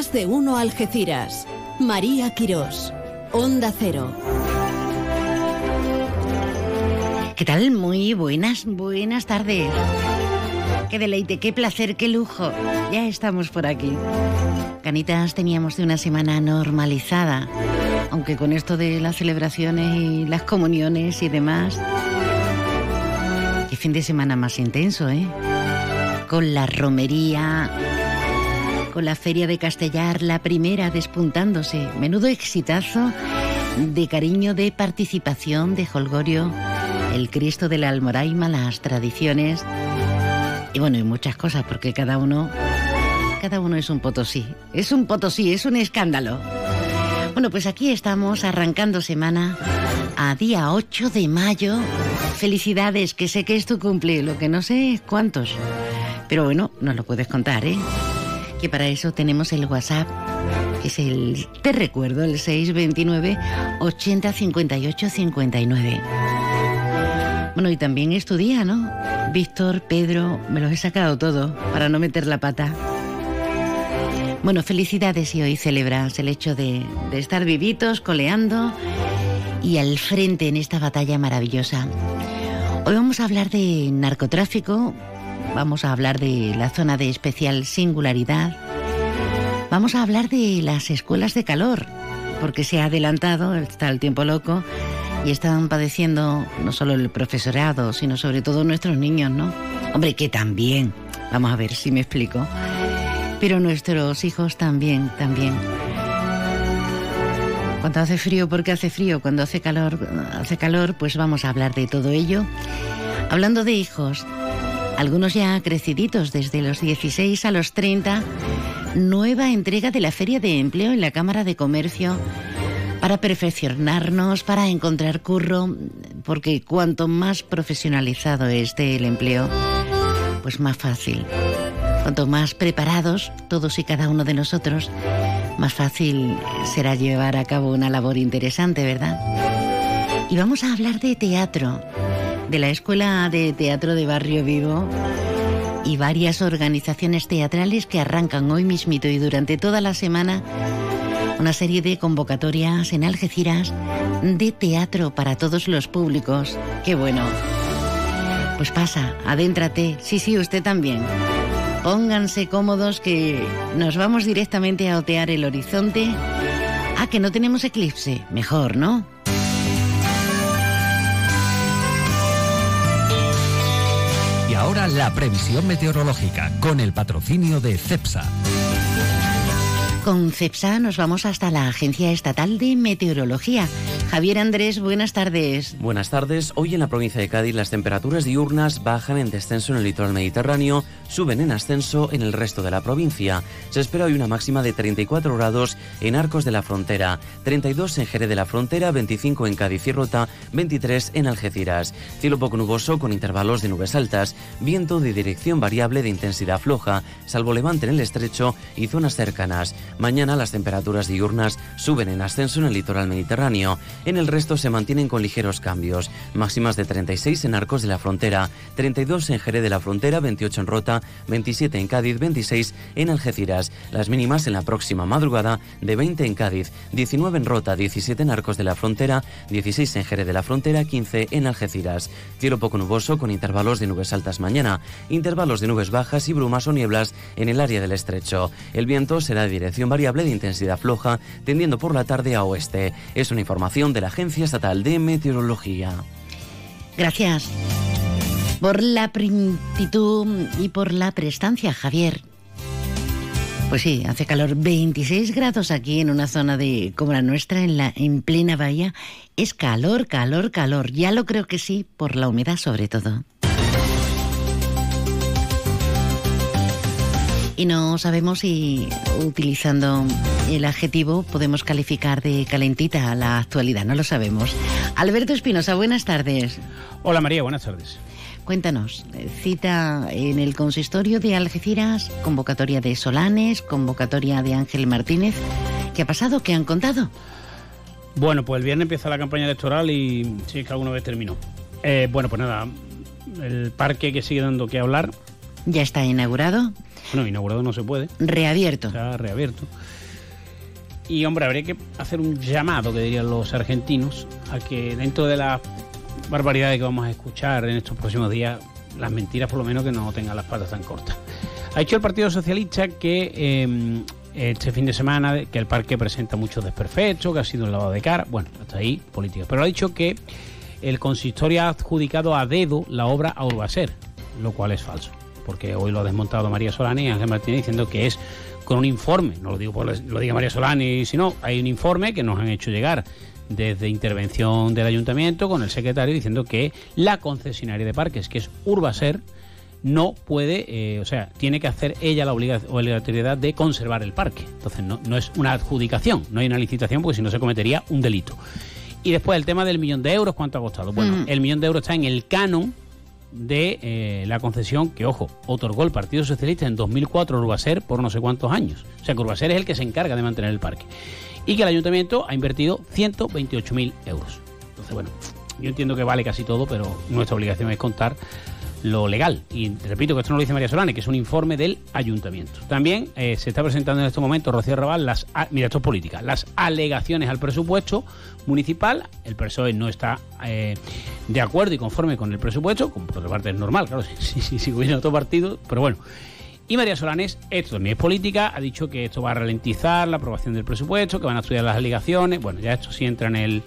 De uno Algeciras. María Quirós. Onda Cero. ¿Qué tal? Muy buenas, buenas tardes. Qué deleite, qué placer, qué lujo. Ya estamos por aquí. Canitas teníamos de una semana normalizada, aunque con esto de las celebraciones y las comuniones y demás. Qué fin de semana más intenso, ¿eh? Con la romería, con la feria de Castellar, la primera despuntándose. Menudo exitazo de cariño, de participación, de holgorio, el Cristo de la Almoraima, las tradiciones. Y bueno, y muchas cosas, porque cada uno, cada uno es un potosí. Es un potosí, es un escándalo. Bueno, pues aquí estamos arrancando semana a día 8 de mayo. Felicidades, que sé que es tu cumple, lo que no sé es cuántos. Pero bueno, nos lo puedes contar, ¿eh? Que para eso tenemos el WhatsApp, que es el, te recuerdo, el 629 80 58 59. Bueno, y también es tu día, ¿no? Víctor, Pedro, me los he sacado todo para no meter la pata. Bueno, felicidades y hoy celebras el hecho de, de estar vivitos, coleando y al frente en esta batalla maravillosa. Hoy vamos a hablar de narcotráfico, vamos a hablar de la zona de especial singularidad, vamos a hablar de las escuelas de calor, porque se ha adelantado, está el tiempo loco, y están padeciendo no solo el profesorado, sino sobre todo nuestros niños, ¿no? Hombre, que también, vamos a ver si me explico, pero nuestros hijos también, también. Cuando hace frío, porque hace frío, cuando hace calor, hace calor, pues vamos a hablar de todo ello. Hablando de hijos, algunos ya creciditos desde los 16 a los 30, nueva entrega de la Feria de Empleo en la Cámara de Comercio para perfeccionarnos, para encontrar curro, porque cuanto más profesionalizado esté el empleo, pues más fácil. Cuanto más preparados todos y cada uno de nosotros, más fácil será llevar a cabo una labor interesante, ¿verdad? Y vamos a hablar de teatro, de la Escuela de Teatro de Barrio Vivo y varias organizaciones teatrales que arrancan hoy mismito y durante toda la semana una serie de convocatorias en Algeciras de teatro para todos los públicos. ¡Qué bueno! Pues pasa, adéntrate. Sí, sí, usted también. Pónganse cómodos que nos vamos directamente a otear el horizonte. Ah, que no tenemos eclipse. Mejor, ¿no? La previsión meteorológica con el patrocinio de CEPSA. Con CEPSA nos vamos hasta la Agencia Estatal de Meteorología. Javier Andrés, buenas tardes. Buenas tardes. Hoy en la provincia de Cádiz las temperaturas diurnas bajan en descenso en el litoral mediterráneo, suben en ascenso en el resto de la provincia. Se espera hoy una máxima de 34 grados en Arcos de la Frontera, 32 en Jerez de la Frontera, 25 en Cádiz y Rota, 23 en Algeciras. Cielo poco nuboso con intervalos de nubes altas, viento de dirección variable de intensidad floja, salvo levante en el estrecho y zonas cercanas. Mañana las temperaturas diurnas suben en ascenso en el litoral mediterráneo. En el resto se mantienen con ligeros cambios. Máximas de 36 en Arcos de la Frontera, 32 en Jerez de la Frontera, 28 en Rota, 27 en Cádiz, 26 en Algeciras. Las mínimas en la próxima madrugada de 20 en Cádiz, 19 en Rota, 17 en Arcos de la Frontera, 16 en Jerez de la Frontera, 15 en Algeciras. Cielo poco nuboso con intervalos de nubes altas mañana, intervalos de nubes bajas y brumas o nieblas en el área del estrecho. El viento será de dirección variable de intensidad floja, tendiendo por la tarde a oeste. Es una información de la Agencia Estatal de Meteorología. Gracias por la prontitud y por la prestancia, Javier. Pues sí, hace calor 26 grados aquí en una zona de como la nuestra en la en plena bahía. Es calor, calor, calor. Ya lo creo que sí, por la humedad sobre todo. Y no sabemos si utilizando el adjetivo podemos calificar de calentita a la actualidad, no lo sabemos. Alberto Espinosa, buenas tardes. Hola María, buenas tardes. Cuéntanos, cita en el consistorio de Algeciras, convocatoria de Solanes, convocatoria de Ángel Martínez. ¿Qué ha pasado? ¿Qué han contado? Bueno, pues el viernes empieza la campaña electoral y sí, que alguna vez terminó. Eh, bueno, pues nada, el parque que sigue dando que hablar. Ya está inaugurado. Bueno, inaugurado no se puede. Reabierto. Está reabierto. Y hombre, habría que hacer un llamado, que dirían los argentinos, a que dentro de las barbaridades que vamos a escuchar en estos próximos días, las mentiras por lo menos que no tengan las patas tan cortas. Ha dicho el Partido Socialista que eh, este fin de semana que el parque presenta muchos desperfectos, que ha sido un lavado de cara, bueno, hasta ahí política. Pero ha dicho que el consistorio ha adjudicado a dedo la obra a Urbaser, lo cual es falso, porque hoy lo ha desmontado María Solani y Ángel Martínez diciendo que es con un informe, no lo digo por lo diga María Solani, sino hay un informe que nos han hecho llegar desde intervención del ayuntamiento con el secretario diciendo que la concesionaria de parques, que es Urbaser, no puede, eh, o sea, tiene que hacer ella la obligatoriedad de conservar el parque. Entonces no, no es una adjudicación, no hay una licitación porque si no se cometería un delito. Y después el tema del millón de euros, ¿cuánto ha costado? Bueno, Mm. el millón de euros está en el canon de eh, la concesión que, ojo, otorgó el Partido Socialista en 2004 a Urbaser por no sé cuántos años. O sea que Urbaser es el que se encarga de mantener el parque. Y que el ayuntamiento ha invertido 128.000 euros. Entonces, bueno, yo entiendo que vale casi todo, pero nuestra obligación es contar lo legal. Y repito que esto no lo dice María Solane, que es un informe del ayuntamiento. También eh, se está presentando en este momento, Rocío Raval, las, mira, esto es política, las alegaciones al presupuesto municipal. El PSOE no está eh, de acuerdo y conforme con el presupuesto, como por otra parte es normal, claro, si, si, si hubiera otro partido, pero bueno. Y María Solanes, esto también es política, ha dicho que esto va a ralentizar la aprobación del presupuesto, que van a estudiar las alegaciones. Bueno, ya esto sí entra en el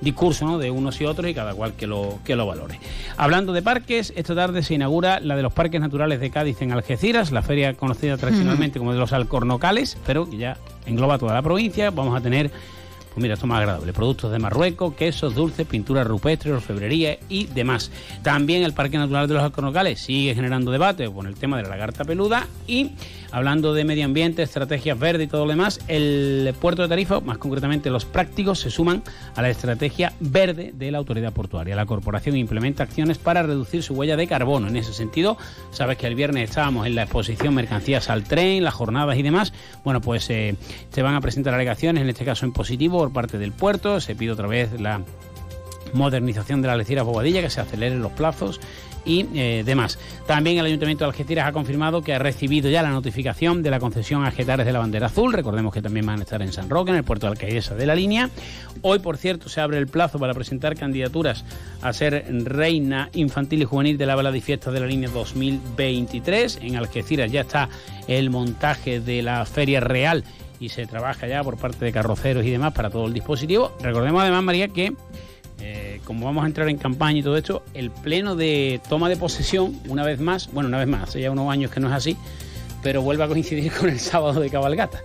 discurso ¿no? de unos y otros y cada cual que lo, que lo valore. Hablando de parques, esta tarde se inaugura la de los parques naturales de Cádiz en Algeciras, la feria conocida tradicionalmente como de los alcornocales, pero que ya engloba toda la provincia. Vamos a tener mira, esto es más agradable. Productos de Marruecos, quesos, dulces, pinturas rupestres, orfebrería y demás. También el Parque Natural de los Alcornocales sigue generando debate con el tema de la lagarta peluda y hablando de medio ambiente, estrategias verdes y todo lo demás, el puerto de Tarifa, más concretamente los prácticos, se suman a la estrategia verde de la autoridad portuaria. La corporación implementa acciones para reducir su huella de carbono. En ese sentido, sabes que el viernes estábamos en la exposición Mercancías al Tren, las jornadas y demás. Bueno, pues eh, se van a presentar alegaciones, en este caso en positivo, parte del puerto. Se pide otra vez la modernización de la Algeciras Bobadilla, que se aceleren los plazos y eh, demás. También el Ayuntamiento de Algeciras ha confirmado que ha recibido ya la notificación de la concesión a Getares de la Bandera Azul. Recordemos que también van a estar en San Roque, en el puerto de Alcaidesa de la línea. Hoy, por cierto, se abre el plazo para presentar candidaturas a ser reina infantil y juvenil de la balada y fiesta de la línea 2023. En Algeciras ya está el montaje de la Feria Real y se trabaja ya por parte de carroceros y demás para todo el dispositivo. Recordemos además, María, que eh, como vamos a entrar en campaña y todo esto, el pleno de toma de posesión, una vez más, bueno, una vez más, hace ya unos años que no es así, pero vuelve a coincidir con el sábado de cabalgata.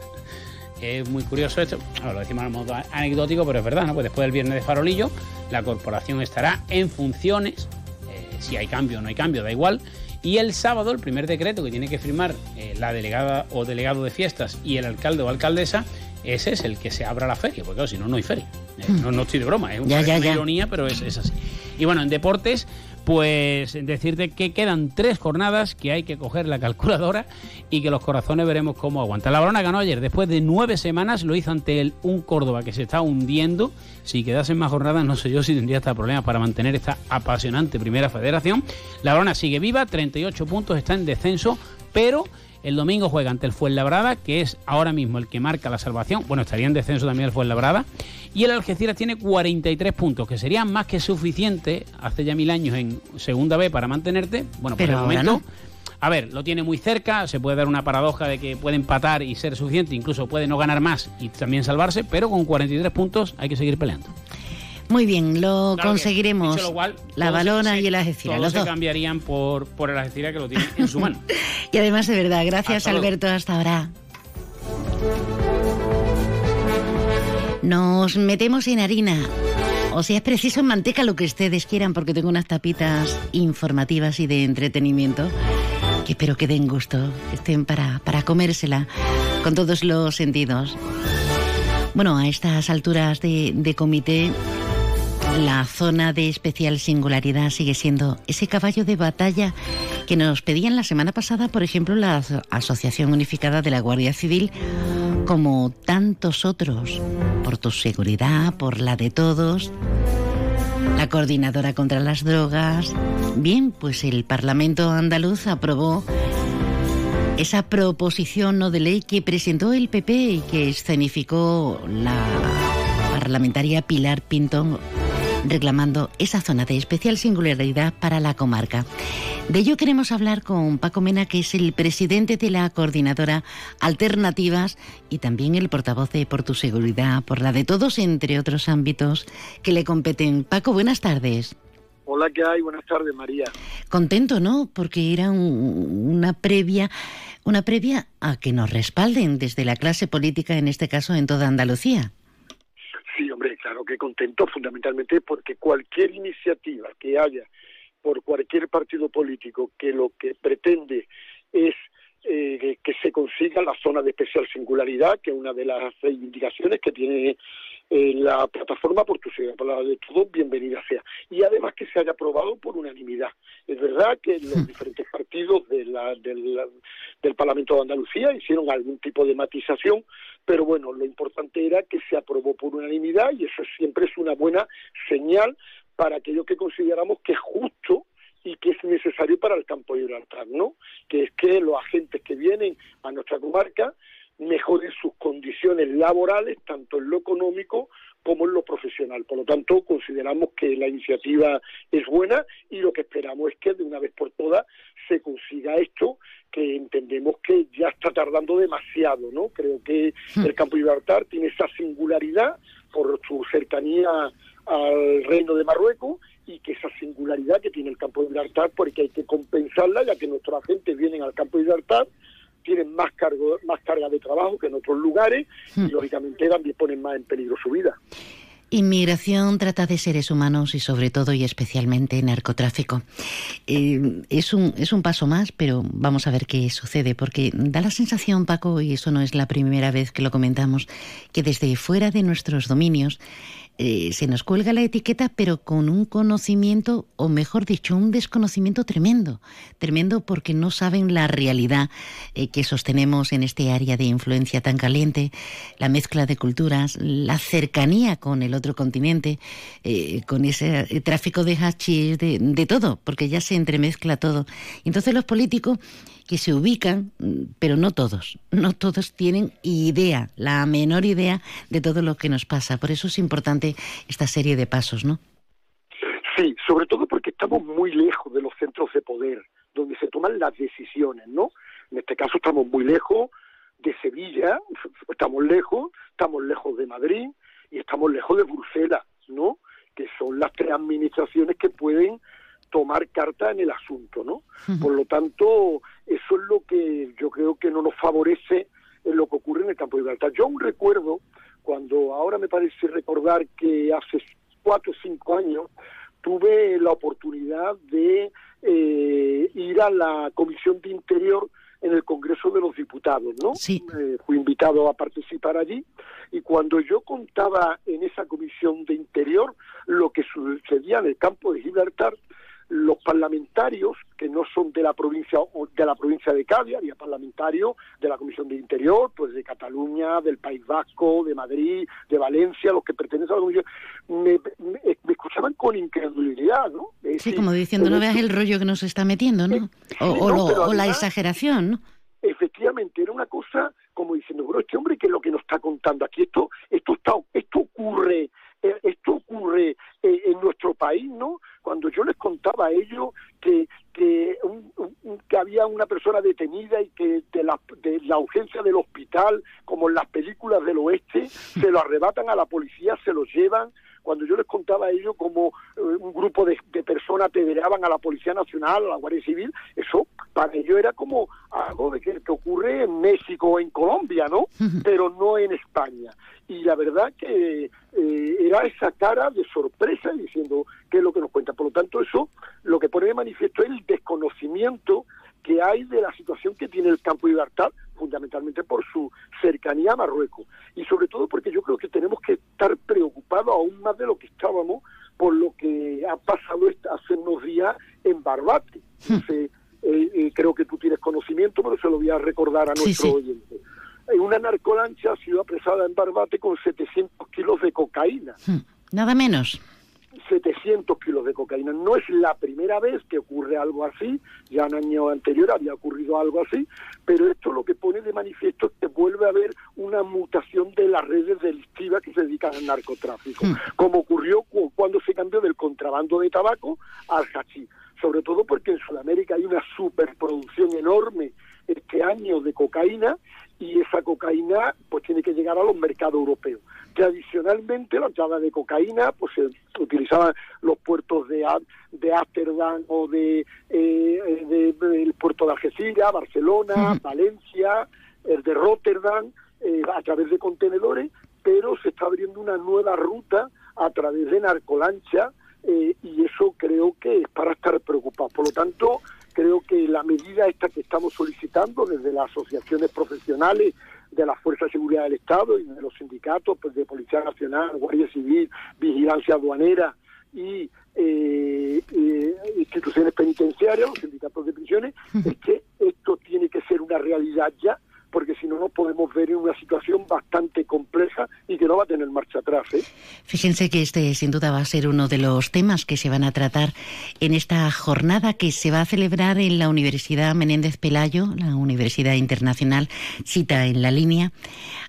Es muy curioso esto, ahora lo decimos a modo anecdótico, pero es verdad, ¿no? Pues después del viernes de farolillo, la corporación estará en funciones, eh, si hay cambio o no hay cambio, da igual, y el sábado, el primer decreto que tiene que firmar eh, la delegada o delegado de fiestas y el alcalde o alcaldesa, ese es el que se abra la feria, porque claro, si no, no hay feria. Eh, no, no estoy de broma, es Ya, una ya, ya. ironía, pero es, es así. Y bueno, en deportes, pues decirte que quedan tres jornadas, que hay que coger la calculadora y que los corazones veremos cómo aguantan. La Barona ganó ayer, después de nueve semanas, lo hizo ante el, un Córdoba que se está hundiendo. Si quedasen más jornadas, no sé yo si tendría hasta problemas para mantener esta apasionante primera federación. La Barona sigue viva, 38 puntos, está en descenso, pero el domingo juega ante el Fuenlabrada, que es ahora mismo el que marca la salvación. Bueno, estaría en descenso también el Fuenlabrada. Y el Algeciras tiene 43 puntos, que serían más que suficiente hace ya mil años en Segunda B para mantenerte. Bueno, por Pero el momento. no. A ver, lo tiene muy cerca, se puede dar una paradoja de que puede empatar y ser suficiente, incluso puede no ganar más y también salvarse, pero con 43 puntos hay que seguir peleando. Muy bien, lo Claro conseguiremos. dicho lo cual, la balona se- y el Algeciras, todos los se dos. cambiarían por, por el Algeciras que lo tiene en su mano. Y además, de verdad, gracias Hasta luego. Alberto, hasta ahora. Nos metemos en harina. O si es preciso, en manteca, lo que ustedes quieran, porque tengo unas tapitas informativas y de entretenimiento que espero que den gusto, que estén para, para comérsela con todos los sentidos. Bueno, a estas alturas de, de comité, la zona de especial singularidad sigue siendo ese caballo de batalla que nos pedían la semana pasada, por ejemplo, la Aso- Asociación Unificada de la Guardia Civil, como tantos otros, por tu seguridad, por la de todos, la Coordinadora contra las Drogas. Bien, pues el Parlamento andaluz aprobó esa proposición no de ley que presentó el PP y que escenificó la parlamentaria Pilar Pinto reclamando esa zona de especial singularidad para la comarca. De ello queremos hablar con Paco Mena, que es el presidente de la coordinadora Alternativas y también el portavoz de Por tu Seguridad, por la de todos, entre otros ámbitos que le competen. Paco, buenas tardes. Hola, ¿qué hay? Buenas tardes, María. Contento, ¿no? Porque era una previa, una previa a que nos respalden desde la clase política, en este caso en toda Andalucía. Que contento, fundamentalmente porque cualquier iniciativa que haya por cualquier partido político que lo que pretende es eh, que se consiga la zona de especial singularidad, que es una de las reivindicaciones que tiene eh, la plataforma por tu por la de todos, bienvenida sea. Y además que se haya aprobado por unanimidad. Es verdad que los hmm. diferentes partidos del, del Parlamento de Andalucía hicieron algún tipo de matización, pero bueno, lo importante era que se aprobó por unanimidad y eso siempre es una buena señal para aquello que consideramos que es justo y que es necesario para el campo de Gibraltar, ¿no? Que es que los agentes que vienen a nuestra comarca mejoren sus condiciones laborales, tanto en lo económico como en lo profesional. Por lo tanto, consideramos que la iniciativa es buena y lo que esperamos es que de una vez por todas se consiga esto que entendemos que ya está tardando demasiado, ¿no? Creo que hmm. el campo de Gibraltar tiene esa singularidad por su cercanía al reino de Marruecos y que esa singularidad que tiene el campo de Gibraltar, porque hay que compensarla, ya que nuestros agentes vienen al campo de Gibraltar, tienen más cargo, más carga de trabajo que en otros lugares y hmm. lógicamente también ponen más en peligro su vida. Inmigración trata de seres humanos y sobre todo y especialmente narcotráfico. Eh, es, un, es un paso más, pero vamos a ver qué sucede, porque da la sensación, Paco, y eso no es la primera vez que lo comentamos, que desde fuera de nuestros dominios eh, se nos cuelga la etiqueta, pero con un conocimiento, o mejor dicho, un desconocimiento tremendo. Tremendo porque no saben la realidad eh, que sostenemos en este área de influencia tan caliente, la mezcla de culturas, la cercanía con el otro continente, eh, con ese tráfico de hachís, de, de todo, porque ya se entremezcla todo. Entonces los políticos que se ubican, pero no todos, no todos tienen idea, la menor idea de todo lo que nos pasa. Por eso es importante esta serie de pasos, ¿no? Sí, sobre todo porque estamos muy lejos de los centros de poder, donde se toman las decisiones, ¿no? En este caso estamos muy lejos de Sevilla, estamos lejos, estamos lejos de Madrid y estamos lejos de Bruselas, ¿no? Que son las tres administraciones que pueden tomar carta en el asunto, ¿no? Por lo tanto, eso es lo que yo creo que no nos favorece en lo que ocurre en el campo de Gibraltar. Yo aún recuerdo cuando ahora me parece recordar que hace cuatro o cinco años tuve la oportunidad de eh, ir a la Comisión de Interior en el Congreso de los Diputados, ¿no? Sí. Eh, fui invitado a participar allí y cuando yo contaba en esa Comisión de Interior lo que sucedía en el campo de Gibraltar, los parlamentarios que no son de la provincia de la provincia de Cádiz, había parlamentarios de la Comisión de Interior, pues de Cataluña, del País Vasco, de Madrid, de Valencia, los que pertenecen a la Comisión, me, escuchaban con incredulidad, ¿no? sí, como diciendo, no veas el rollo que nos está metiendo, ¿no? O, la exageración, ¿no? Efectivamente, era una cosa como diciendo, este hombre, ¿qué es lo que nos está contando aquí? Esto, esto, está, esto ocurre eh, esto ocurre eh, en nuestro país, ¿no? Cuando yo les contaba a ellos que, que, que había una persona detenida y que de la, de la urgencia del hospital, como en las películas del oeste, se lo arrebatan a la policía, se lo llevan, cuando yo les contaba a ellos como eh, un grupo de, personas pedreaban a la Policía Nacional, a la Guardia Civil, eso para ellos era como algo de que, que ocurre en México o en Colombia, ¿no? Pero no en España. Y la verdad que eh, era esa cara de sorpresa diciendo qué es lo que nos cuenta. Por lo tanto, eso lo que pone de manifiesto es el desconocimiento que hay de la situación que tiene el campo de libertad, fundamentalmente por su cercanía a Marruecos. Y sobre todo porque yo creo que tenemos que estar preocupados aún más de lo que estábamos por lo que ha pasado hace unos días en Barbate. Hmm. Eh, eh, creo que tú tienes conocimiento, pero se lo voy a recordar a nuestro oyente. Una narcolancha ha sido apresada en Barbate con 700 kilos de cocaína. Hmm. Nada menos. 700 kilos de cocaína. No es la primera vez que ocurre algo así, ya en años anteriores había ocurrido algo así, pero esto lo que pone de manifiesto es que vuelve a haber una mutación de las redes delictivas que se dedican al narcotráfico, hmm. como ocurrió cuando se cambió del contrabando de tabaco al hachís, sobre todo porque en Sudamérica hay una superproducción enorme este año de cocaína y esa cocaína pues tiene que llegar a los mercados europeos. Tradicionalmente la entrada de cocaína pues se utilizaban los puertos de de Ámsterdam o de, eh, el puerto de Algeciras, Barcelona, Valencia, el de Rotterdam, eh, a través de contenedores, pero se está abriendo una nueva ruta a través de narcolancha eh, y eso creo que es para estar preocupados. Por lo tanto, creo que la medida esta que estamos solicitando desde las asociaciones profesionales de las Fuerzas de Seguridad del Estado y de los sindicatos pues, de Policía Nacional, Guardia Civil, Vigilancia Aduanera y eh, eh, instituciones penitenciarias, los sindicatos de prisiones, es que esto tiene que ser una realidad ya porque si no nos podemos ver en una situación bastante compleja y que no va a tener marcha atrás. ¿eh? Fíjense que este sin duda va a ser uno de los temas que se van a tratar en esta jornada que se va a celebrar en la Universidad Menéndez Pelayo, la Universidad Internacional, cita en la línea,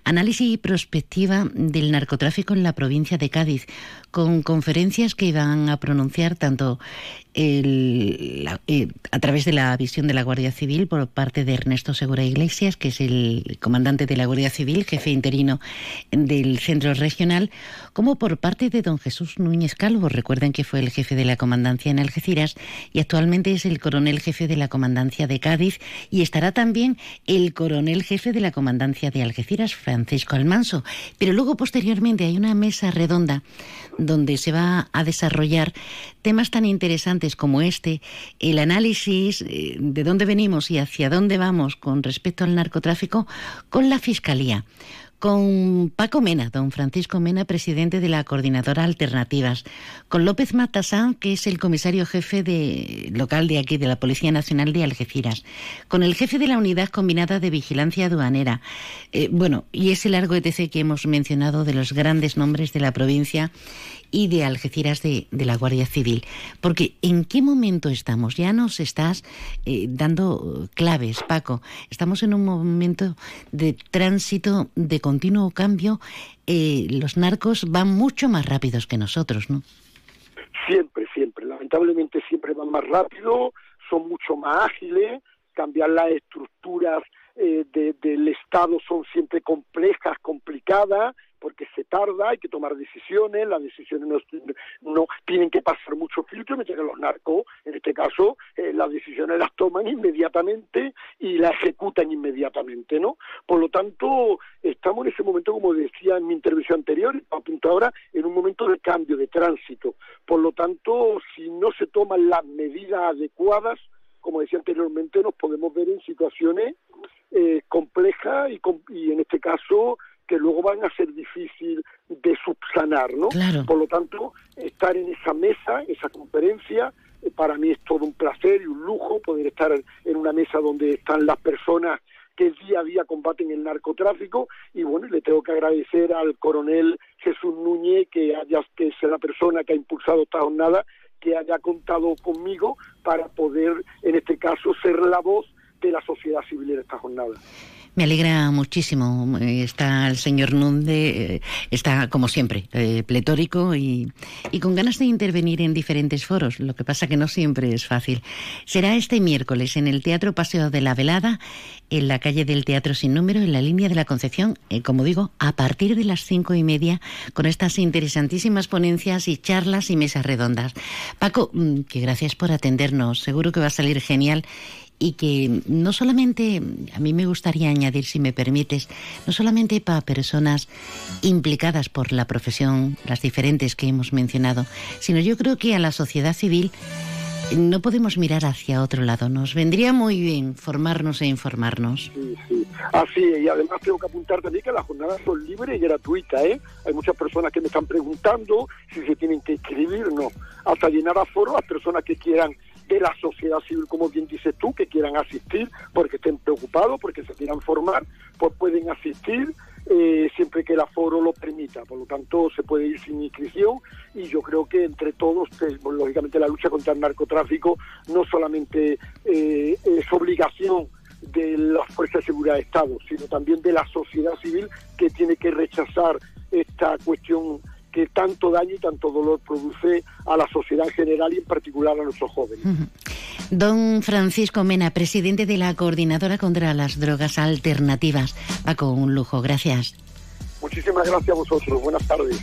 análisis y prospectiva del narcotráfico en la provincia de Cádiz, con conferencias que van a pronunciar tanto eh, a través de la visión de la Guardia Civil por parte de Ernesto Segura Iglesias, que es el comandante de la Guardia Civil, jefe interino del centro regional, como por parte de don Jesús Núñez Calvo. Recuerden que fue el jefe de la comandancia en Algeciras y actualmente es el coronel jefe de la comandancia de Cádiz y estará también el coronel jefe de la comandancia de Algeciras, Almanso. Pero luego posteriormente hay una mesa redonda donde se va a desarrollar temas tan interesantes como este, el análisis eh, de dónde venimos y hacia dónde vamos con respecto al narcotráfico con la Fiscalía con Paco Mena, don Francisco Mena, presidente de la Coordinadora Alternativas, con López Matasán, que es el comisario jefe de, local de aquí, de la Policía Nacional de Algeciras, con el jefe de la Unidad Combinada de Vigilancia Aduanera, eh, bueno, y ese largo ETC que hemos mencionado de los grandes nombres de la provincia y de Algeciras de, la Guardia Civil. Porque ¿en qué momento estamos? Ya nos estás eh, dando claves, Paco. Estamos en un momento de tránsito, de continuo cambio. Eh, los narcos van mucho más rápidos que nosotros, ¿no? Siempre, siempre. Lamentablemente siempre van más rápido, son mucho más ágiles, cambiar las estructuras eh, del Estado son siempre complejas, complicadas, porque se tarda, hay que tomar decisiones, las decisiones no, tienen que pasar mucho filtro, mientras que los narcos, en este caso, eh, las decisiones las toman inmediatamente y las ejecutan inmediatamente, ¿no? Por lo tanto, estamos en ese momento, como decía en mi intervención anterior, apunto ahora, en un momento de cambio, de tránsito. Por lo tanto, si no se toman las medidas adecuadas, como decía anteriormente, nos podemos ver en situaciones eh, complejas y, y, en este caso que luego van a ser difícil de subsanar, ¿no? Por lo tanto, estar en esa mesa, esa conferencia, eh, para mí es todo un placer y un lujo poder estar en una mesa donde están las personas que día a día combaten el narcotráfico y bueno, le tengo que agradecer al coronel Jesús Núñez que haya que es la persona que ha impulsado esta jornada que haya contado conmigo para poder en este caso ser la voz de la sociedad civil en esta jornada. Me alegra muchísimo. Está el señor Nunde, eh, está como siempre, eh, pletórico y, con ganas de intervenir en diferentes foros. Lo que pasa que no siempre es fácil. Será este miércoles en el Teatro Paseo de la Velada, en la calle del Teatro Sin Número, en la línea de la Concepción, eh, como digo, a partir de las cinco y media, con estas interesantísimas ponencias y charlas y mesas redondas. Paco, mm, que gracias por atendernos. Seguro que va a salir genial y que no solamente, a mí me gustaría añadir, si me permites, no solamente para personas implicadas por la profesión, las diferentes que hemos mencionado, sino yo creo que a la sociedad civil no podemos mirar hacia otro lado. Nos vendría muy bien formarnos e informarnos. Sí, sí. Así y además tengo que apuntar también que las jornadas son libres y gratuitas. ¿eh? Hay muchas personas que me están preguntando si se tienen que inscribir. No, hasta llenar a foro las personas que quieran de la sociedad civil, como bien dices tú, que quieran asistir porque estén preocupados, porque se quieran formar, pues pueden asistir eh, siempre que el aforo lo permita. Por lo tanto, se puede ir sin inscripción y yo creo que entre todos, pues, lógicamente la lucha contra el narcotráfico no solamente eh, es obligación de las fuerzas de seguridad de Estado, sino también de la sociedad civil que tiene que rechazar esta cuestión que tanto daño y tanto dolor produce a la sociedad en general y en particular a nuestros jóvenes. Don Francisco Mena, presidente de la Coordinadora contra las Drogas Alternativas. Paco, un lujo, gracias. Muchísimas gracias a vosotros. Buenas tardes.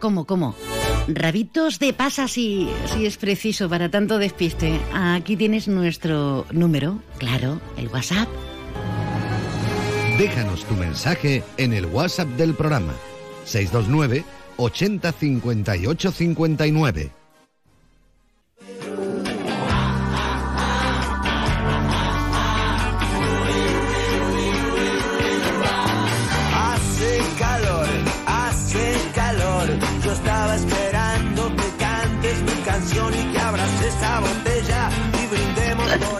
¿Cómo, cómo? Rabitos de pasas si, si es preciso para tanto despiste. Aquí tienes nuestro número, claro, el WhatsApp. Déjanos tu mensaje en el WhatsApp del programa 629 80 58 59. Esa botella y brindemos por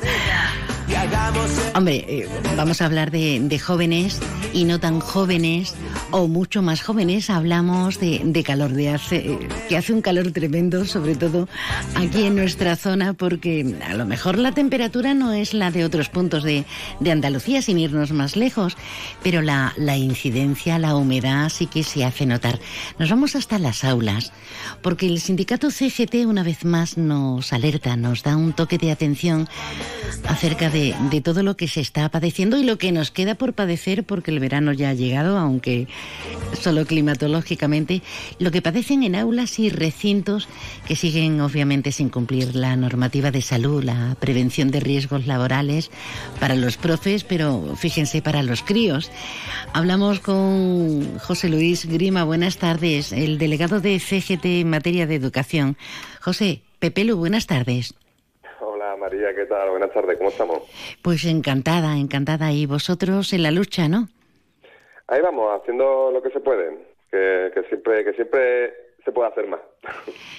Hombre, eh, vamos a hablar de, de jóvenes y no tan jóvenes o mucho más jóvenes. Hablamos de, de calor, de hace, eh, que hace un calor tremendo, sobre todo aquí en nuestra zona, porque a lo mejor la temperatura no es la de otros puntos de, de Andalucía, sin irnos más lejos, pero la, la incidencia, la humedad sí que se hace notar. Nos vamos hasta las aulas, porque el sindicato CGT una vez más nos alerta, nos da un toque de atención acerca de, de todo lo que se está padeciendo y lo que nos queda por padecer, porque el verano ya ha llegado, aunque solo climatológicamente, lo que padecen en aulas y recintos que siguen obviamente sin cumplir la normativa de salud, la prevención de riesgos laborales para los profes, pero fíjense para los críos. Hablamos con José Luis Grima, buenas tardes, el delegado de CGT en materia de educación. José, Pepelu, buenas tardes. María, ¿qué tal? Buenas tardes, ¿cómo estamos? Pues encantada, encantada. Y vosotros en la lucha, ¿no? Ahí vamos, haciendo lo que se puede, que, que siempre que siempre se puede hacer más.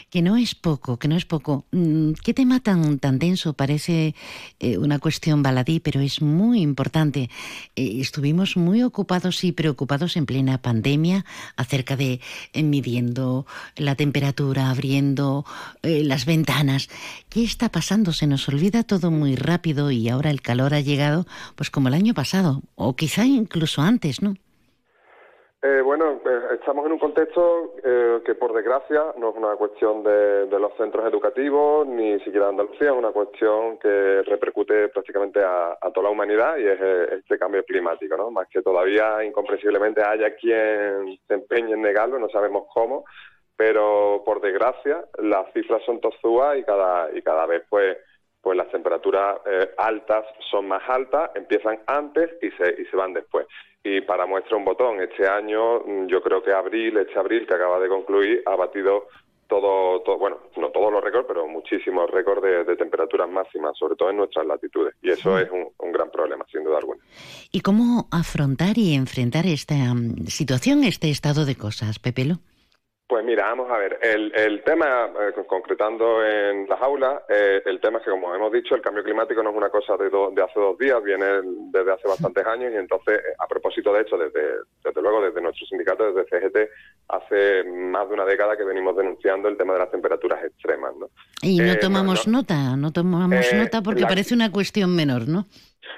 Que no es poco, que no es poco. Mm, ¿Qué tema tan, tan denso? Parece eh, una cuestión baladí, pero es muy importante. Eh, estuvimos muy ocupados y preocupados en plena pandemia acerca de eh, midiendo la temperatura, abriendo las ventanas. ¿Qué está pasando? Se nos olvida todo muy rápido y ahora el calor ha llegado, pues como el año pasado, o quizá incluso antes, ¿no? Eh, bueno, eh, estamos en un contexto eh, que por desgracia no es una cuestión de, los centros educativos ni siquiera de Andalucía, es una cuestión que repercute prácticamente a, toda la humanidad y es este cambio climático, ¿no? Más que todavía incomprensiblemente haya quien se empeñe en negarlo, no sabemos cómo, pero por desgracia las cifras son tozúas y cada y cada vez pues pues las temperaturas eh, altas son más altas, empiezan antes y se, y se van después. Y para muestra un botón, este año mm, yo creo que abril, este abril que acaba de concluir, ha batido todo, todo bueno, no todos los récords, pero muchísimos récords de, de temperaturas máximas, sobre todo en nuestras latitudes. Y eso es un, un gran problema, sin duda alguna. ¿Y cómo afrontar y enfrentar esta mm, situación, este estado de cosas, Pepelo? Pues mira, vamos a ver, el, el tema, eh, concretando en las aulas, eh, el tema es que, como hemos dicho, el cambio climático no es una cosa de, do- de hace dos días, viene desde hace bastantes años y entonces, eh, a propósito de hecho, desde, desde luego desde nuestro sindicato, desde CGT, hace más de una década que venimos denunciando el tema de las temperaturas extremas, ¿no? Y no Eh, tomamos no- nota, no tomamos nota porque la- parece una cuestión menor, ¿no?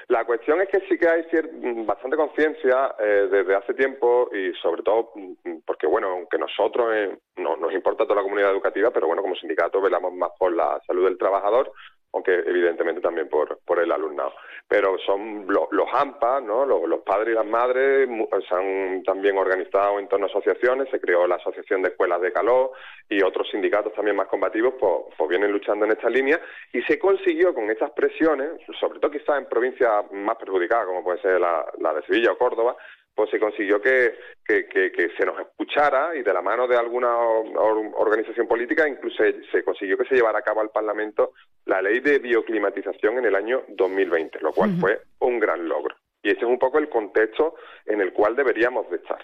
La cuestión es que sí que hay mm, bastante conciencia eh, desde hace tiempo y sobre todo mm, porque, bueno, aunque nosotros eh, no, nos importa toda la comunidad educativa, pero bueno, como sindicato velamos más por la salud del trabajador, aunque evidentemente también por, por el alumnado. Pero son lo- los AMPA, ¿no? Los, los padres y las madres se han también organizado en torno a asociaciones, se creó la Asociación de Escuelas de Calor y otros sindicatos también más combativos, pues, pues vienen luchando en esta línea y se consiguió con estas presiones, sobre todo quizás en provincias más perjudicadas, como puede ser la, la de Sevilla o Córdoba, pues se consiguió que, que, que- que se nos escuchara y de la mano de alguna or- organización política incluso se, se consiguió que se llevara a cabo al Parlamento la ley de bioclimatización en el año 2020, lo cual fue un gran logro. Y ese es un poco el contexto en el cual deberíamos de estar.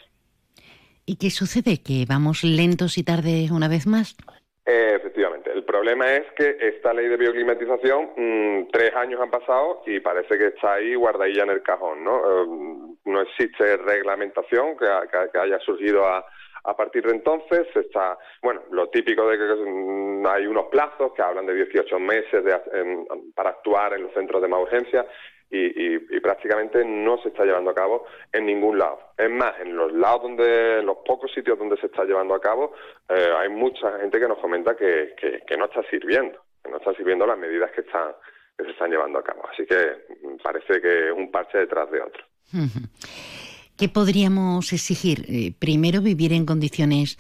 ¿Y qué sucede? ¿Que vamos lentos y tarde una vez más? Eh, efectivamente. El problema es que esta ley de bioclimatización, mm, tres años han pasado y parece que está ahí guardadilla en el cajón, ¿no? Eh, no existe reglamentación que, que- que haya surgido a, a partir de entonces. Está, bueno, lo típico de que hay unos plazos que hablan de 18 meses de- en- para actuar en los centros de más urgencia y, prácticamente no se está llevando a cabo en ningún lado. Es más, en los lados donde, en los pocos sitios donde se está llevando a cabo, eh, hay mucha gente que nos comenta que, que- no está sirviendo, que no están sirviendo las medidas que están que se están llevando a cabo. Así que mm, parece que un parche detrás de otro. ¿Qué podríamos exigir? Eh, primero, vivir en condiciones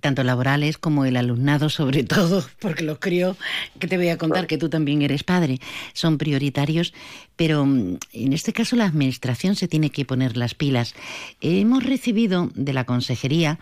tanto laborales como el alumnado, sobre todo, porque los críos, que te voy a contar que tú también eres padre, son prioritarios, pero mm, en este caso la Administración se tiene que poner las pilas. Hemos recibido de la Consejería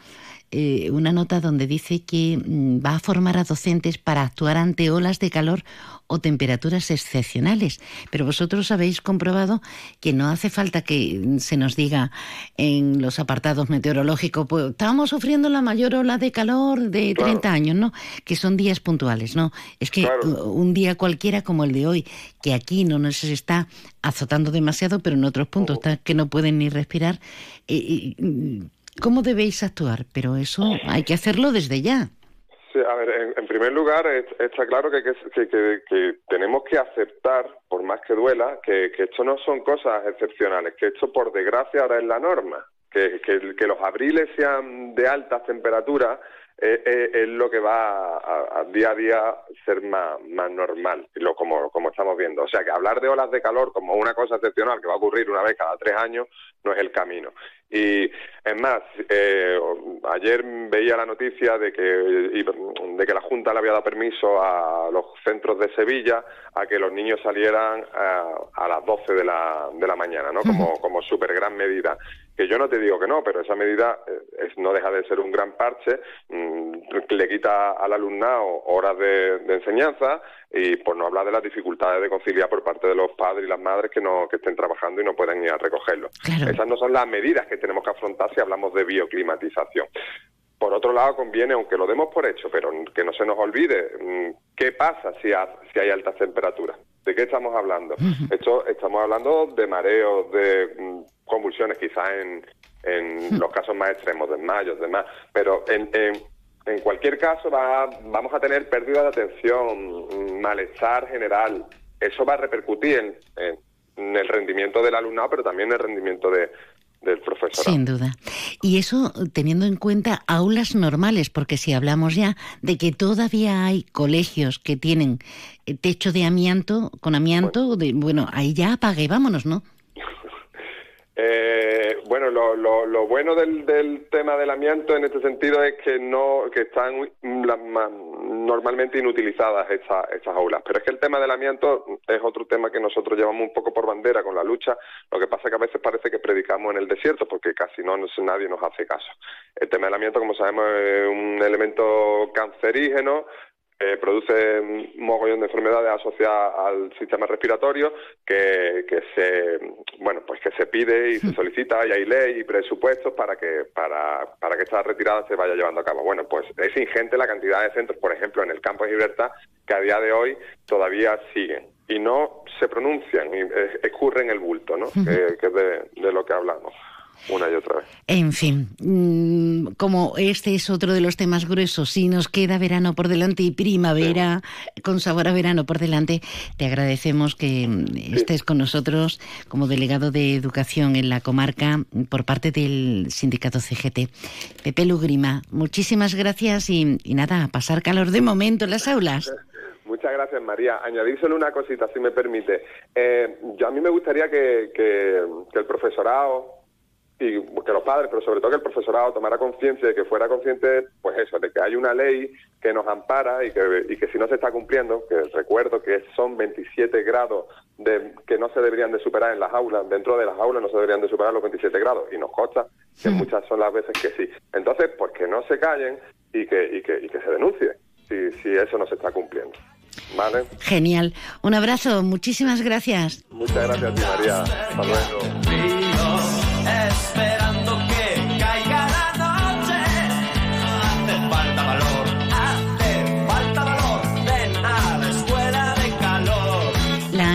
eh, una nota donde dice que mm, va a formar a docentes para actuar ante olas de calor o temperaturas excepcionales. Pero vosotros habéis comprobado que no hace falta que mm, se nos diga en los apartados meteorológicos, pues estamos sufriendo la mayor ola de calor de 30 años, ¿no? Que son días puntuales, ¿no? Es que un día cualquiera como el de hoy, que aquí no nos está azotando demasiado, pero en otros puntos está que no pueden ni respirar, eh, eh, mm, ¿cómo debéis actuar? Pero eso hay que hacerlo desde ya. Sí, a ver, en, primer lugar, es- está claro que, que, tenemos que aceptar, por más que duela, que, esto no son cosas excepcionales, que esto, por desgracia, ahora es la norma. Que, que, que los abriles sean de altas temperaturas eh, eh, es lo que va a, a día a día ser más, más normal, lo, como, como estamos viendo. O sea, que hablar de olas de calor como una cosa excepcional que va a ocurrir una vez cada tres años no es el camino. Y es más, eh, ayer veía la noticia de que, de que la Junta le había dado permiso a los centros de Sevilla a que los niños salieran a, a las 12 de la, de la mañana, ¿no? Como, como súper gran medida. Que yo no te digo que no, pero esa medida eh, es, no deja de ser un gran parche, mm, le quita al alumnado horas de, de enseñanza y por no hablar de las dificultades de conciliar por parte de los padres y las madres que no que estén trabajando y no pueden ir a recogerlo. Esas no son las medidas que tenemos que afrontar si hablamos de bioclimatización. Por otro lado, conviene, aunque lo demos por hecho, pero que no se nos olvide, mm, ¿qué pasa si, ha- si hay altas temperaturas? ¿De qué estamos hablando? Esto estamos hablando de mareos, de mm, convulsiones, quizás en, en los casos más extremos, desmayos, demás, pero en, en, en cualquier caso va- vamos a tener pérdida de atención, mm, malestar general. Eso va a repercutir en, en- en el rendimiento del alumnado, pero también en el rendimiento de, del profesorado. Sin duda. Y eso teniendo en cuenta aulas normales, porque si hablamos ya de que todavía hay colegios que tienen eh, techo de amianto, con amianto, de, bueno, ahí ya apague, vámonos, ¿no? Eh, bueno, lo, lo, bueno del, del tema del amianto en este sentido es que no que están mm, las ma- normalmente inutilizadas esa- esas aulas. Pero es que el tema del amianto es otro tema que nosotros llevamos un poco por bandera con la lucha. Lo que pasa es que a veces parece que predicamos en el desierto porque casi no nos- nadie nos hace caso. El tema del amianto, como sabemos, es un elemento cancerígeno eh, produce un mogollón de enfermedades asociadas al sistema respiratorio que, que se bueno pues que se pide y se solicita y hay ley y presupuestos para que para, para que esta retirada se vaya llevando a cabo. Bueno pues es ingente la cantidad de centros por ejemplo en el campo de libertad que a día de hoy todavía siguen y no se pronuncian y eh, escurren el bulto no que, que es de, de lo que hablamos una y otra vez. En fin, mm, como este es otro de los temas gruesos, si nos queda verano por delante y primavera con sabor a verano por delante, te agradecemos que mm, estés con nosotros como delegado de educación en la comarca por parte del sindicato CGT. Pepe Lugrima, muchísimas gracias y, y nada, a pasar calor de momento en las aulas. Muchas gracias, María. Añadir solo una cosita, si me permite. Eh, yo a mí me gustaría que, que, que el profesorado y que los padres, pero sobre todo que el profesorado tomara conciencia de que fuera consciente, pues eso, de que hay una ley que nos ampara y que, y que si no se está cumpliendo, que recuerdo que son 27 grados de, que no se deberían de superar en las aulas, dentro de las aulas no se deberían de superar los 27 grados, y nos consta que muchas son las veces que sí. Entonces, pues que no se callen y que, y que, y que se denuncie si, si eso no se está cumpliendo. ¿Vale? Genial. Un abrazo, muchísimas gracias. Muchas gracias a ti, María. Hasta luego.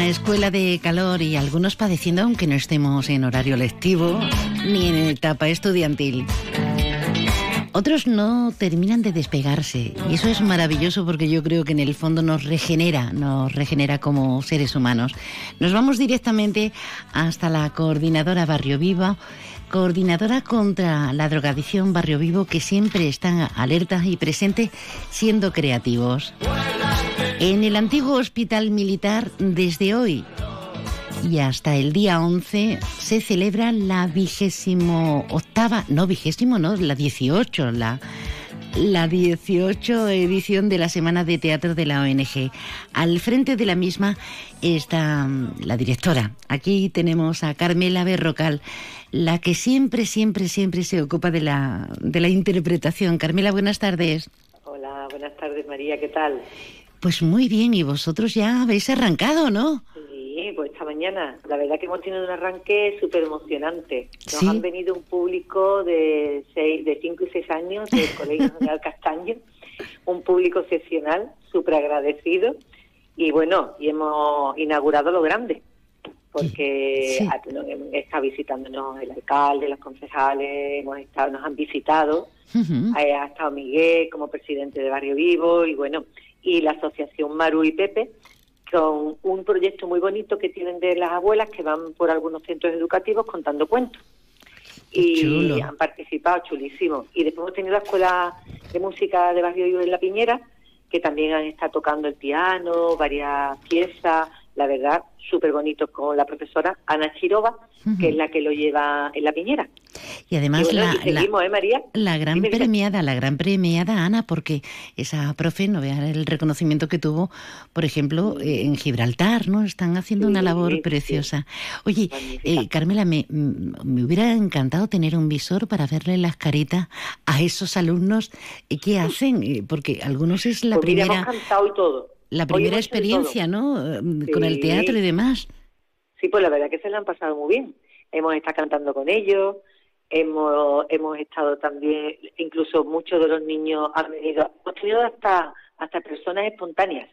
Escuela de calor y algunos padeciendo aunque no estemos en horario lectivo ni en etapa estudiantil. Otros no terminan de despegarse y eso es maravilloso porque yo creo que en el fondo nos regenera, nos regenera como seres humanos. Nos vamos directamente hasta la coordinadora Barrio Viva, coordinadora contra la drogadicción Barrio Vivo que siempre están alerta y presente siendo creativos. En el antiguo hospital militar desde hoy y hasta el día 11 se celebra la vigésimo octava, no vigésimo, no, la 18, la, la 18 edición de la Semana de Teatro de la ONG. Al frente de la misma está mm, la directora. Aquí tenemos a Carmela Berrocal, la que siempre, siempre, siempre se ocupa de la, de la interpretación. Carmela, buenas tardes. Hola, buenas tardes María, ¿qué tal? Pues muy bien, y vosotros ya habéis arrancado, ¿no? Sí, pues esta mañana. La verdad que hemos tenido un arranque súper emocionante. Nos Sí. han venido un público de seis, de 5 y 6 años del Colegio General Castaño, un público excepcional, súper agradecido. Y bueno, y hemos inaugurado lo grande, porque Sí. está visitándonos el alcalde, los concejales, hemos estado, nos han visitado ha estado Miguel como presidente de Barrio Vivo y bueno, y la asociación Maru y Pepe con un proyecto muy bonito que tienen de las abuelas que van por algunos centros educativos contando cuentos. Y chulo. han participado chulísimo. Y después hemos tenido la escuela de música de Barrio Vivo en La Piñera, que también han estado tocando el piano, varias piezas, la verdad, súper bonito con la profesora Ana Chirova, que es la que lo lleva en La Piñera. Y además y bueno, la, y la- ¿eh, María? la gran Dime, premiada, la gran premiada Ana, porque esa profe, no vean el reconocimiento que tuvo, por ejemplo, eh, en Gibraltar, ¿no? Están haciendo una labor sí. preciosa. Oye, eh, Carmela, me, mm, me hubiera encantado tener un visor para verle las caritas a esos alumnos. ¿Qué hacen? Eh, Porque algunos es la Pues mira, primera, hemos cantado y todo. La primera de experiencia, ¿no? Eh, Con el teatro y demás. Sí, pues la verdad que se la han pasado muy bien. Hemos estado cantando con ellos, hemos, hemos estado también, incluso muchos de los niños han venido, hemos tenido hasta, hasta personas espontáneas,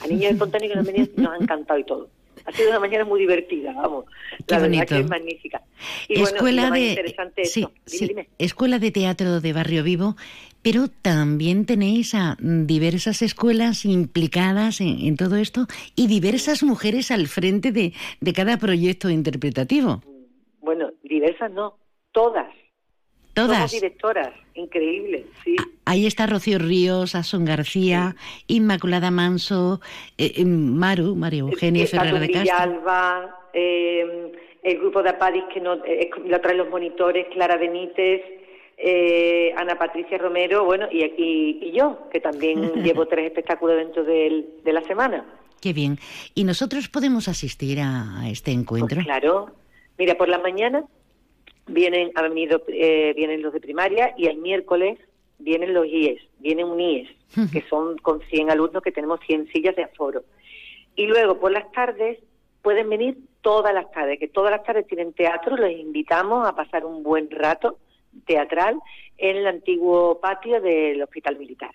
a niños espontáneos que nos han venido y nos han cantado y todo. Ha sido una mañana muy divertida, vamos. Qué La bonito. verdad que es magnífica. Y bueno, y escuela lo más de interesante es sí, eso. Dime, sí, dime. escuela de teatro de Barrio Vivo, pero también tenéis a diversas escuelas implicadas en, en todo esto y diversas mujeres al frente de, de cada proyecto interpretativo. Bueno, diversas no, todas. Somos Todas. directoras, increíble, sí. Ahí está Rocío Ríos, Asun García, Inmaculada Manso, eh, eh, Maru, María Eugenia Está Ferrer de Castro. Villalba, eh, el grupo de Apadis que no, eh, lo traen los monitores, Clara Benítez, eh, Ana Patricia Romero, bueno, y, y, y yo, que también llevo tres espectáculos dentro del- de la semana. Qué bien. ¿Y nosotros podemos asistir a, a este encuentro? Pues claro. Mira, por la mañana vienen, han venido, eh, vienen los de primaria y el miércoles vienen los IES, viene un IES, que son con 100 alumnos que tenemos 100 sillas de aforo. Y luego por las tardes pueden venir todas las tardes, que todas las tardes tienen teatro, les invitamos a pasar un buen rato teatral en el antiguo patio del Hospital Militar.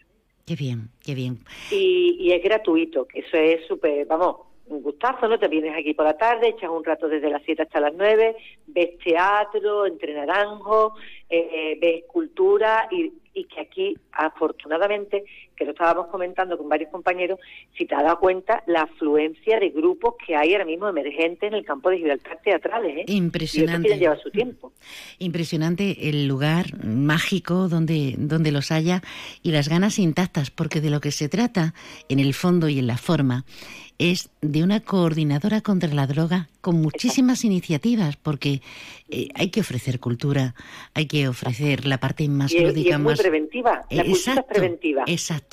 Qué bien, qué bien. Y, y es gratuito, que eso es súper, vamos, un gustazo, ¿no? Te vienes aquí por la tarde, echas un rato desde las 7 hasta las 9, ves teatro, entre naranjos, eh, ves cultura y, y que aquí, afortunadamente, que lo estábamos comentando con varios compañeros, si te has dado cuenta la afluencia de grupos que hay ahora mismo emergentes en el campo de Gibraltar teatrales, ¿eh? Impresionante. Y lleva su tiempo. Impresionante el lugar mágico donde, donde los haya y las ganas intactas, porque de lo que se trata, en el fondo y en la forma, es de una coordinadora contra la droga con muchísimas iniciativas, porque eh, hay que ofrecer cultura, hay que ofrecer la parte más y, y lúdica, es muy más... preventiva, la cultura es Exacto, preventiva. Exacto.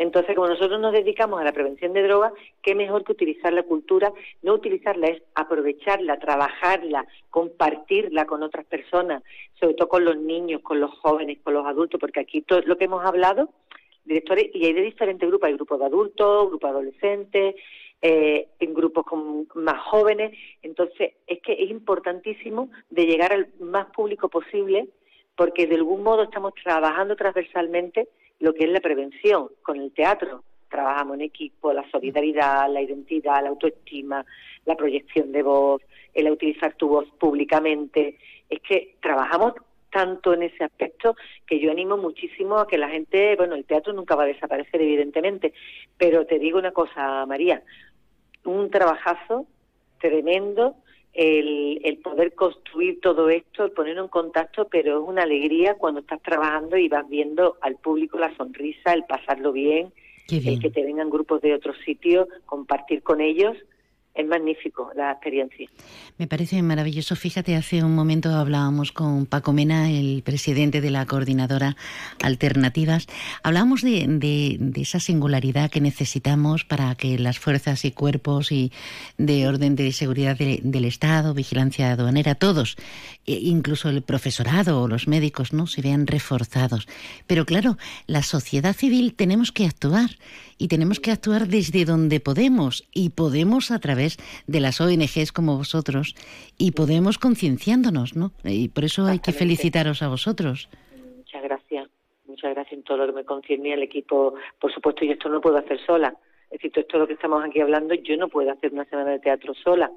Entonces, como nosotros nos dedicamos a la prevención de drogas, qué mejor que utilizar la cultura. No utilizarla es aprovecharla, trabajarla, compartirla con otras personas, sobre todo con los niños, con los jóvenes, con los adultos, porque aquí todo lo que hemos hablado, directores, y hay de diferentes grupos, hay grupos de adultos, grupos de adolescentes, eh, en grupos con más jóvenes. Entonces, es que es importantísimo de llegar al más público posible, porque de algún modo estamos trabajando transversalmente lo que es la prevención con el teatro. Trabajamos en equipo, la solidaridad, la identidad, la autoestima, la proyección de voz, el utilizar tu voz públicamente. Es que trabajamos tanto en ese aspecto que yo animo muchísimo a que la gente, bueno, el teatro nunca va a desaparecer evidentemente, pero te digo una cosa, María, un trabajazo tremendo el, el poder construir todo esto, el ponerlo en contacto, pero es una alegría cuando estás trabajando y vas viendo al público la sonrisa, el pasarlo bien, bien. el que te vengan grupos de otros sitios, compartir con ellos. Es magnífico la experiencia. Me parece maravilloso. Fíjate, hace un momento hablábamos con Paco Mena, el presidente de la coordinadora Alternativas. Hablábamos de, esa singularidad que necesitamos para que las fuerzas y cuerpos y de orden de seguridad de- del Estado, vigilancia aduanera, todos, e incluso el profesorado o los médicos, ¿no? se vean reforzados. Pero claro, la sociedad civil tenemos que actuar y tenemos que actuar desde donde podemos y podemos a través de las ONGs como vosotros y podemos concienciándonos, ¿no? Y por eso hay que felicitaros a vosotros. Muchas gracias. Muchas gracias en todo lo que me concierne al equipo. Por supuesto, yo esto no lo puedo hacer sola. Es decir, todo esto lo que estamos aquí hablando, yo no puedo hacer una semana de teatro sola.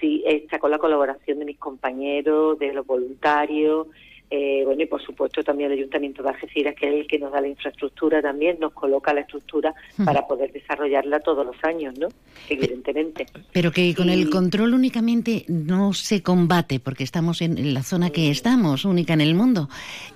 Sí, está con la colaboración de mis compañeros, de los voluntarios, eh, bueno, y por supuesto también el Ayuntamiento de Algeciras, que es el que nos da la infraestructura también, nos coloca la estructura para poder desarrollarla todos los años, ¿no? Evidentemente. Pero que con Y- el control únicamente no se combate, porque estamos en, la zona que estamos, única en el mundo.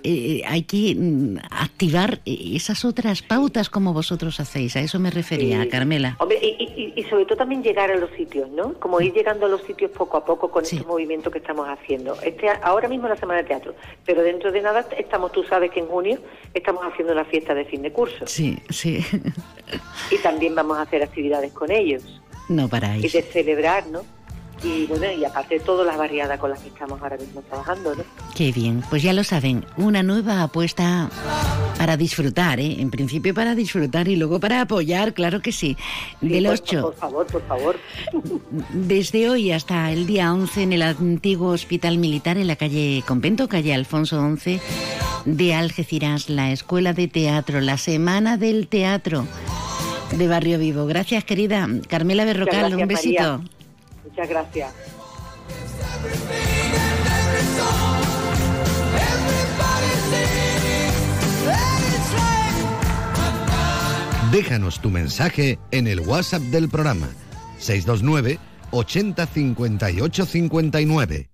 Eh, hay que mm, activar esas otras pautas como vosotros hacéis. A eso me refería. Carmela. Hombre, y, y- sobre todo también llegar a los sitios, ¿no? Como ir llegando a los sitios poco a poco con Sí. estos movimientos que estamos haciendo. Este, ahora mismo la Semana de Teatro, pero dentro de nada estamos, tú sabes que en junio estamos haciendo la fiesta de fin de curso Sí, sí. y también vamos a hacer actividades con ellos No y paráis. de celebrar, ¿no? Y bueno, y aparte todas las variadas con las que estamos ahora mismo trabajando, ¿no? Qué bien, pues ya lo saben, una nueva apuesta para disfrutar, ¿eh? En principio para disfrutar y luego para apoyar, claro que sí. Sí, Del por- 8, Por favor, por favor. desde hoy hasta el día 11 en el antiguo Hospital Militar en la calle Convento, calle Alfonso 11 de Algeciras, la Escuela de Teatro, la Semana del Teatro de Barrio Vivo. Gracias, querida Carmela Berrocal, gracias, un besito. María. Muchas gracias. Déjanos tu mensaje en el WhatsApp del programa 629 80 58 59.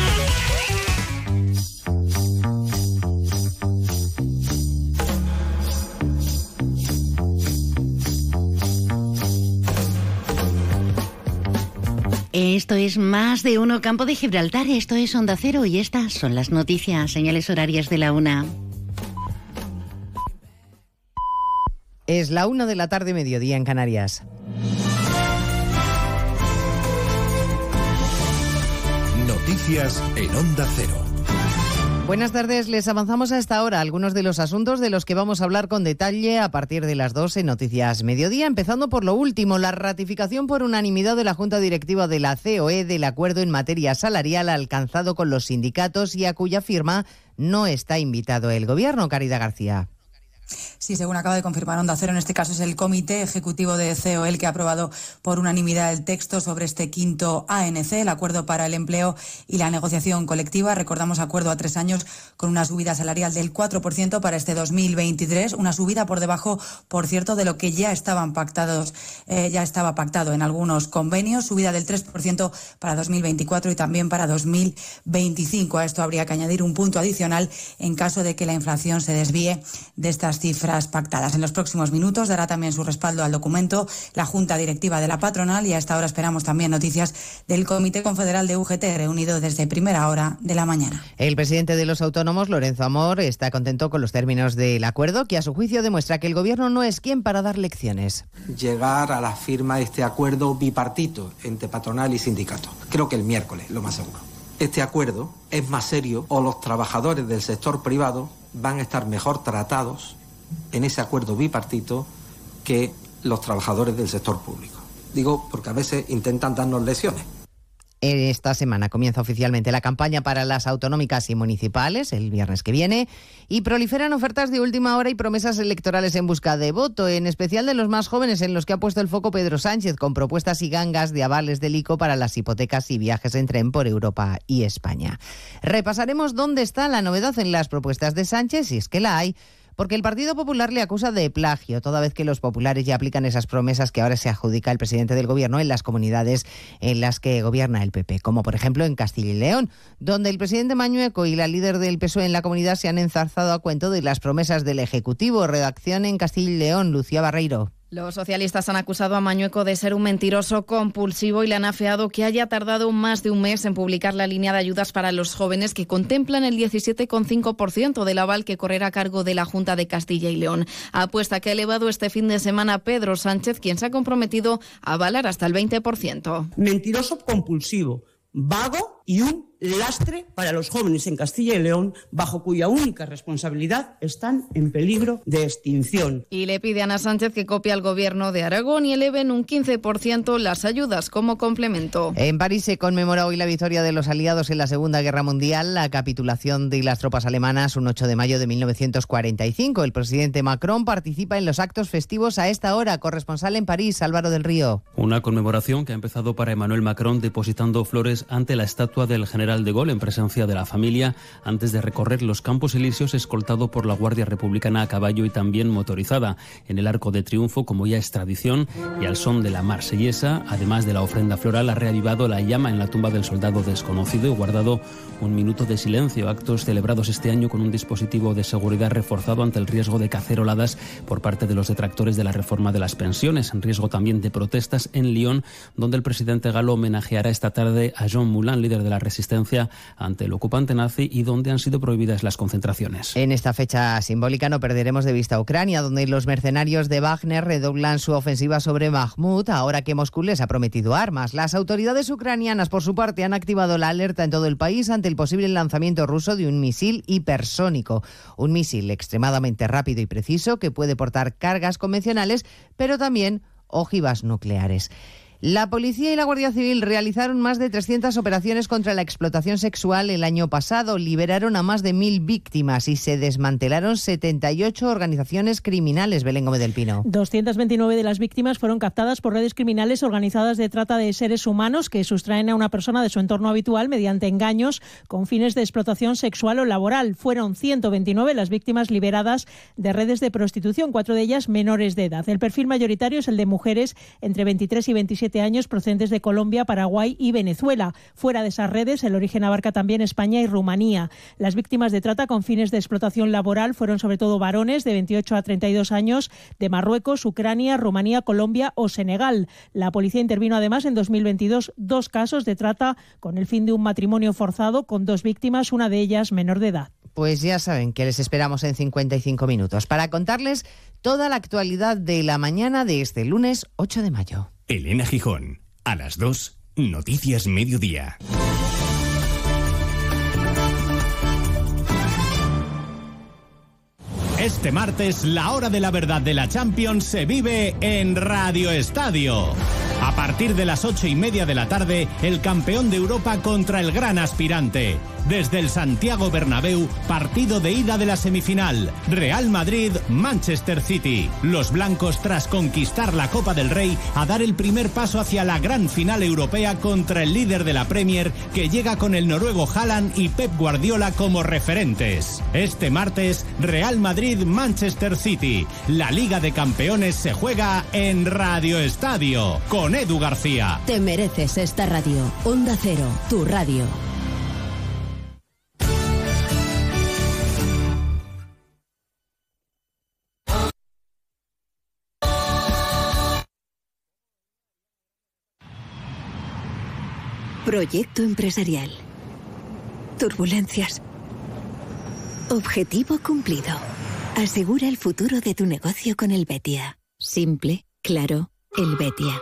Esto es más de uno Campo de Gibraltar, esto es Onda Cero y estas son las noticias, señales horarias de la una. Es la una de la tarde, mediodía en Canarias. Noticias en Onda Cero. Buenas tardes, les avanzamos a esta hora algunos de los asuntos de los que vamos a hablar con detalle a partir de las 12 en Noticias Mediodía, empezando por lo último, la ratificación por unanimidad de la Junta Directiva de la COE del acuerdo en materia salarial alcanzado con los sindicatos y a cuya firma no está invitado el Gobierno. Caridad García. Sí, según acaba de confirmar Onda Cero, en este caso es el Comité Ejecutivo de CEO el que ha aprobado por unanimidad el texto sobre este quinto ANC, el Acuerdo para el Empleo y la Negociación Colectiva. Recordamos acuerdo a tres años con una subida salarial del 4% para este 2023, una subida por debajo, por cierto, de lo que ya estaban pactados, eh, ya estaba pactado en algunos convenios, subida del 3% para 2024 y también para 2025. A esto habría que añadir un punto adicional en caso de que la inflación se desvíe de estas cifras pactadas. En los próximos minutos dará también su respaldo al documento la Junta Directiva de la Patronal y a esta hora esperamos también noticias del Comité Confederal de UGT reunido desde primera hora de la mañana. El presidente de los autónomos, Lorenzo Amor, está contento con los términos del acuerdo que a su juicio demuestra que el gobierno no es quien para dar lecciones. Llegar a la firma de este acuerdo bipartito entre patronal y sindicato. Creo que el miércoles, lo más seguro. Este acuerdo es más serio o los trabajadores del sector privado van a estar mejor tratados en ese acuerdo bipartito que los trabajadores del sector público. Digo, porque a veces intentan darnos lesiones. Esta semana comienza oficialmente la campaña para las autonómicas y municipales, el viernes que viene, y proliferan ofertas de última hora y promesas electorales en busca de voto, en especial de los más jóvenes, en los que ha puesto el foco Pedro Sánchez, con propuestas y gangas de avales del ICO para las hipotecas y viajes en tren por Europa y España. Repasaremos dónde está la novedad en las propuestas de Sánchez, si es que la hay porque el Partido Popular le acusa de plagio, toda vez que los populares ya aplican esas promesas que ahora se adjudica el presidente del gobierno en las comunidades en las que gobierna el PP, como por ejemplo en Castilla y León, donde el presidente Mañueco y la líder del PSOE en la comunidad se han enzarzado a cuento de las promesas del Ejecutivo. Redacción en Castilla y León, Lucía Barreiro. Los socialistas han acusado a Mañueco de ser un mentiroso compulsivo y le han afeado que haya tardado más de un mes en publicar la línea de ayudas para los jóvenes que contemplan el 17,5% del aval que correrá a cargo de la Junta de Castilla y León. Apuesta que ha elevado este fin de semana Pedro Sánchez, quien se ha comprometido a avalar hasta el 20%. Mentiroso compulsivo, vago y un lastre para los jóvenes en Castilla y León, bajo cuya única responsabilidad están en peligro de extinción. Y le pide a Ana Sánchez que copie al gobierno de Aragón y eleve en un 15% las ayudas como complemento. En París se conmemora hoy la victoria de los aliados en la Segunda Guerra Mundial, la capitulación de las tropas alemanas un 8 de mayo de 1945. El presidente Macron participa en los actos festivos a esta hora. Corresponsal en París, Álvaro del Río. Una conmemoración que ha empezado para Emmanuel Macron depositando flores ante la estatua del general de Gaulle en presencia de la familia antes de recorrer los Campos Elíseos escoltado por la Guardia Republicana a caballo y también motorizada. En el Arco de Triunfo, como ya es tradición, y al son de la marsellesa, además de la ofrenda floral, ha reavivado la llama en la tumba del soldado desconocido y guardado un minuto de silencio. Actos celebrados este año con un dispositivo de seguridad reforzado ante el riesgo de caceroladas por parte de los detractores de la reforma de las pensiones, en riesgo también de protestas en Lyon, donde el presidente galo homenajeará esta tarde a Jean Moulin, líder de la resistencia ante el ocupante nazi y donde han sido prohibidas las concentraciones. En esta fecha simbólica no perderemos de vista Ucrania, donde los mercenarios de Wagner redoblan su ofensiva sobre Mahmoud, ahora que Moscú les ha prometido armas. Las autoridades ucranianas, por su parte, han activado la alerta en todo el país ante el posible lanzamiento ruso de un misil hipersónico, un misil extremadamente rápido y preciso que puede portar cargas convencionales, pero también ojivas nucleares. La policía y la Guardia Civil realizaron más de 300 operaciones contra la explotación sexual el año pasado, liberaron a más de mil víctimas y se desmantelaron 78 organizaciones criminales. Belén Gómez del Pino. 229 de las víctimas fueron captadas por redes criminales organizadas de trata de seres humanos que sustraen a una persona de su entorno habitual mediante engaños con fines de explotación sexual o laboral. Fueron 129 las víctimas liberadas de redes de prostitución, cuatro de ellas menores de edad. El perfil mayoritario es el de mujeres entre 23 y 27 años procedentes de Colombia, Paraguay y Venezuela. Fuera de esas redes, el origen abarca también España y Rumanía. Las víctimas de trata con fines de explotación laboral fueron sobre todo varones de 28 a 32 años de Marruecos, Ucrania, Rumanía, Colombia o Senegal. La policía intervino además en 2022 dos casos de trata con el fin de un matrimonio forzado con dos víctimas, una de ellas menor de edad. Pues ya saben que les esperamos en 55 minutos para contarles toda la actualidad de la mañana de este lunes 8 de mayo. Elena Gijón, a las 2, Noticias Mediodía. Este martes, la hora de la verdad de la Champions se vive en Radio Estadio. A partir de las ocho y media de la tarde, el campeón de Europa contra el gran aspirante. Desde el Santiago Bernabéu, partido de ida de la semifinal. Real Madrid-Manchester City. Los blancos, tras conquistar la Copa del Rey, a dar el primer paso hacia la gran final europea contra el líder de la Premier, que llega con el noruego Haaland y Pep Guardiola como referentes. Este martes, Real Madrid-Manchester City. La Liga de Campeones se juega en Radio Estadio. Con Edu García. Te mereces esta radio. Onda Cero, tu radio. Proyecto empresarial. Turbulencias. Objetivo cumplido. Asegura el futuro de tu negocio con el Betia. Simple, claro, el Betia.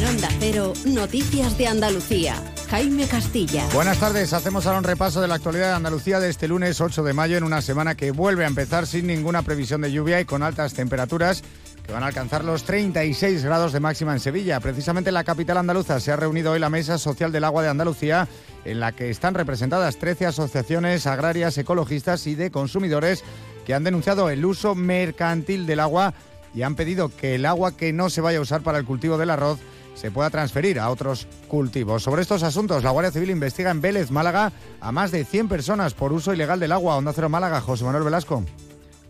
En Onda Cero, Noticias de Andalucía. Jaime Castilla. Buenas tardes, hacemos ahora un repaso de la actualidad de Andalucía de este lunes 8 de mayo en una semana que vuelve a empezar sin ninguna previsión de lluvia y con altas temperaturas que van a alcanzar los 36 grados de máxima en Sevilla. Precisamente en la capital andaluza se ha reunido hoy la Mesa Social del Agua de Andalucía en la que están representadas 13 asociaciones agrarias, ecologistas y de consumidores que han denunciado el uso mercantil del agua y han pedido que el agua que no se vaya a usar para el cultivo del arroz se pueda transferir a otros cultivos. Sobre estos asuntos, la Guardia Civil investiga en Vélez, Málaga, a más de 100 personas por uso ilegal del agua. Onda Cero Málaga, José Manuel Velasco.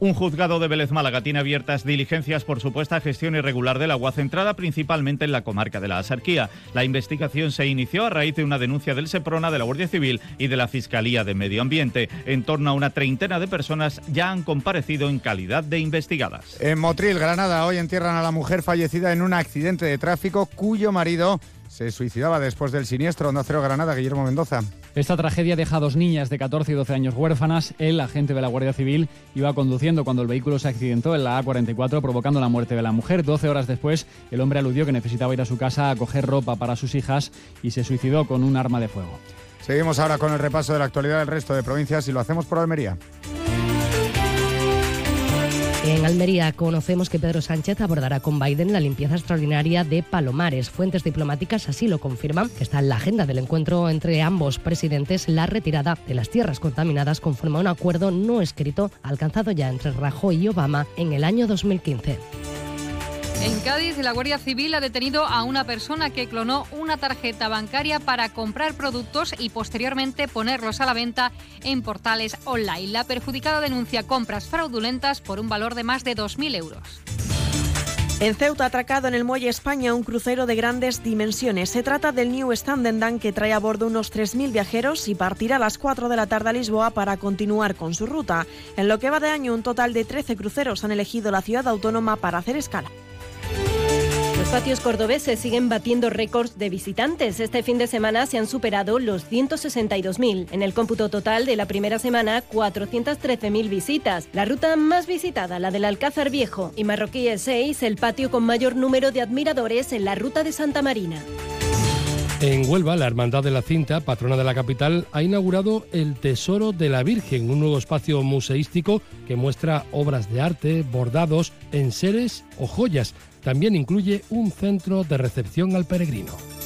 Un juzgado de Vélez Málaga tiene abiertas diligencias por supuesta gestión irregular del agua, centrada principalmente en la comarca de la Asarquía. La investigación se inició a raíz de una denuncia del SEPRONA, de la Guardia Civil y de la Fiscalía de Medio Ambiente. En torno a una treintena de personas ya han comparecido en calidad de investigadas. En Motril, Granada, hoy entierran a la mujer fallecida en un accidente de tráfico cuyo marido se suicidaba después del siniestro. Onda Cero Granada, Guillermo Mendoza. Esta tragedia deja a dos niñas de 14 y 12 años huérfanas. El agente de la Guardia Civil iba conduciendo cuando el vehículo se accidentó en la A44, provocando la muerte de la mujer. 12 horas después, el hombre aludió que necesitaba ir a su casa a coger ropa para sus hijas y se suicidó con un arma de fuego. Seguimos ahora con el repaso de la actualidad del resto de provincias y lo hacemos por Almería. En Almería conocemos que Pedro Sánchez abordará con Biden la limpieza extraordinaria de Palomares. Fuentes diplomáticas así lo confirman, está en la agenda del encuentro entre ambos presidentes la retirada de las tierras contaminadas conforme a un acuerdo no escrito alcanzado ya entre Rajoy y Obama en el año 2015. En Cádiz, la Guardia Civil ha detenido a una persona que clonó una tarjeta bancaria para comprar productos y posteriormente ponerlos a la venta en portales online. La perjudicada denuncia compras fraudulentas por un valor de más de 2.000 euros. En Ceuta, atracado en el Muelle España un crucero de grandes dimensiones. Se trata del New Standendan que trae a bordo unos 3.000 viajeros y partirá a las 4 de la tarde a Lisboa para continuar con su ruta. En lo que va de año, un total de 13 cruceros han elegido la ciudad autónoma para hacer escala. Patios cordobeses siguen batiendo récords de visitantes. Este fin de semana se han superado los 162.000. En el cómputo total de la primera semana, 413.000 visitas. La ruta más visitada, la del Alcázar Viejo, y Marroquí 6, el patio con mayor número de admiradores en la ruta de Santa Marina. En Huelva, la Hermandad de la Cinta, patrona de la capital, ha inaugurado el Tesoro de la Virgen, un nuevo espacio museístico que muestra obras de arte, bordados, enseres o joyas. También incluye un centro de recepción al peregrino.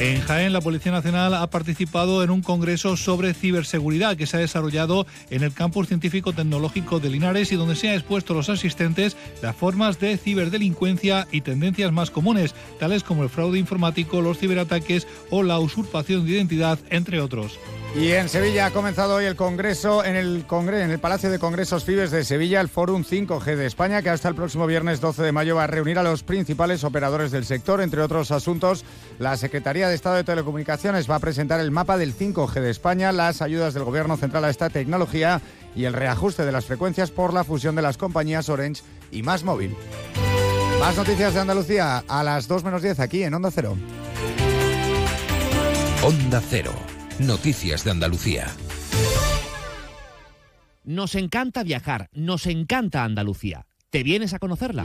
En Jaén, la Policía Nacional ha participado en un congreso sobre ciberseguridad que se ha desarrollado en el Campus Científico Tecnológico de Linares y donde se han expuesto los asistentes las formas de ciberdelincuencia y tendencias más comunes, tales como el fraude informático, los ciberataques o la usurpación de identidad, entre otros. Y en Sevilla ha comenzado hoy el Congreso, en el, Congre en el Palacio de Congresos Fibes de Sevilla, el Fórum 5G de España, que hasta el próximo viernes 12 de mayo va a reunir a los principales operadores del sector. Entre otros asuntos, la Secretaría de Estado de Telecomunicaciones va a presentar el mapa del 5G de España, las ayudas del Gobierno Central a esta tecnología y el reajuste de las frecuencias por la fusión de las compañías Orange y Más Móvil. Más noticias de Andalucía a las 2 menos 10 aquí en Onda Cero. Onda Cero. Noticias de Andalucía. Nos encanta viajar, nos encanta Andalucía. ¿Te vienes a conocerla?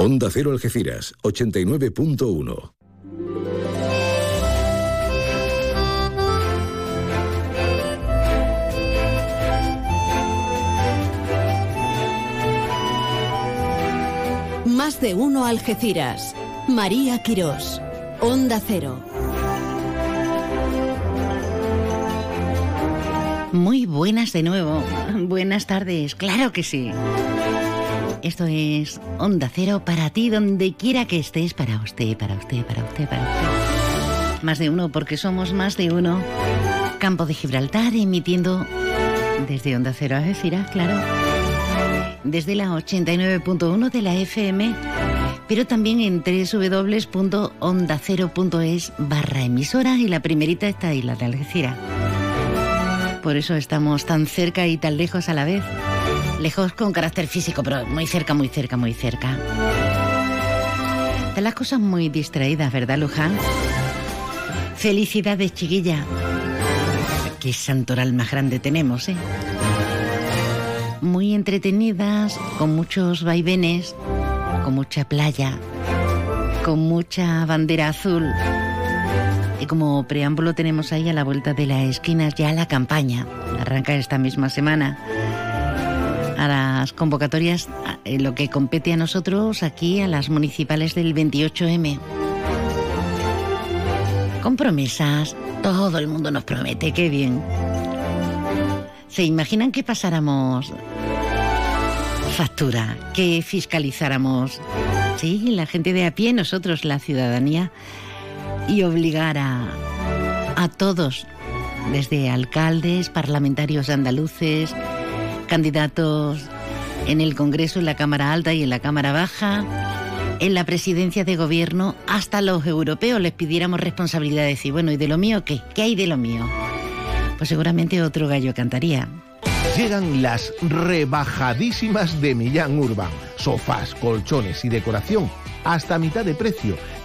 Onda Cero Algeciras, 89.1. Más de uno Algeciras. María Quirós. Onda Cero. Muy buenas de nuevo. Buenas tardes, claro que sí. Esto es Onda Cero para ti, donde quiera que estés, para usted, para usted, para usted, para usted. Más de uno, porque somos más de uno. Campo de Gibraltar, emitiendo desde Onda Cero a Algeciras, claro. Desde la 89.1 de la FM, pero también en www.ondacero.es barra emisora y la primerita está ahí, la de Algeciras. Por eso estamos tan cerca y tan lejos a la vez. Lejos con carácter físico, pero muy cerca, muy cerca, muy cerca. De las cosas muy distraídas, ¿verdad, Luján? Felicidades, chiquilla. Qué santoral más grande tenemos, ¿eh? Muy entretenidas, con muchos vaivenes, con mucha playa, con mucha bandera azul. Y como preámbulo tenemos ahí a la vuelta de las esquinas ya la campaña. Arranca esta misma semana a las convocatorias, en lo que compete a nosotros aquí, a las municipales del 28M. Con promesas, todo el mundo nos promete, qué bien. ¿Se imaginan que pasáramos factura, que fiscalizáramos, sí, la gente de a pie, nosotros, la ciudadanía, y obligara a todos, desde alcaldes, parlamentarios andaluces, candidatos en el Congreso, en la Cámara Alta y en la Cámara Baja, en la presidencia de gobierno, hasta los europeos les pidiéramos responsabilidad de decir, bueno, ¿y de lo mío qué? ¿Qué hay de lo mío? Pues seguramente otro gallo cantaría. Llegan las rebajadísimas de Millán Urban. Sofás, colchones y decoración hasta mitad de precio.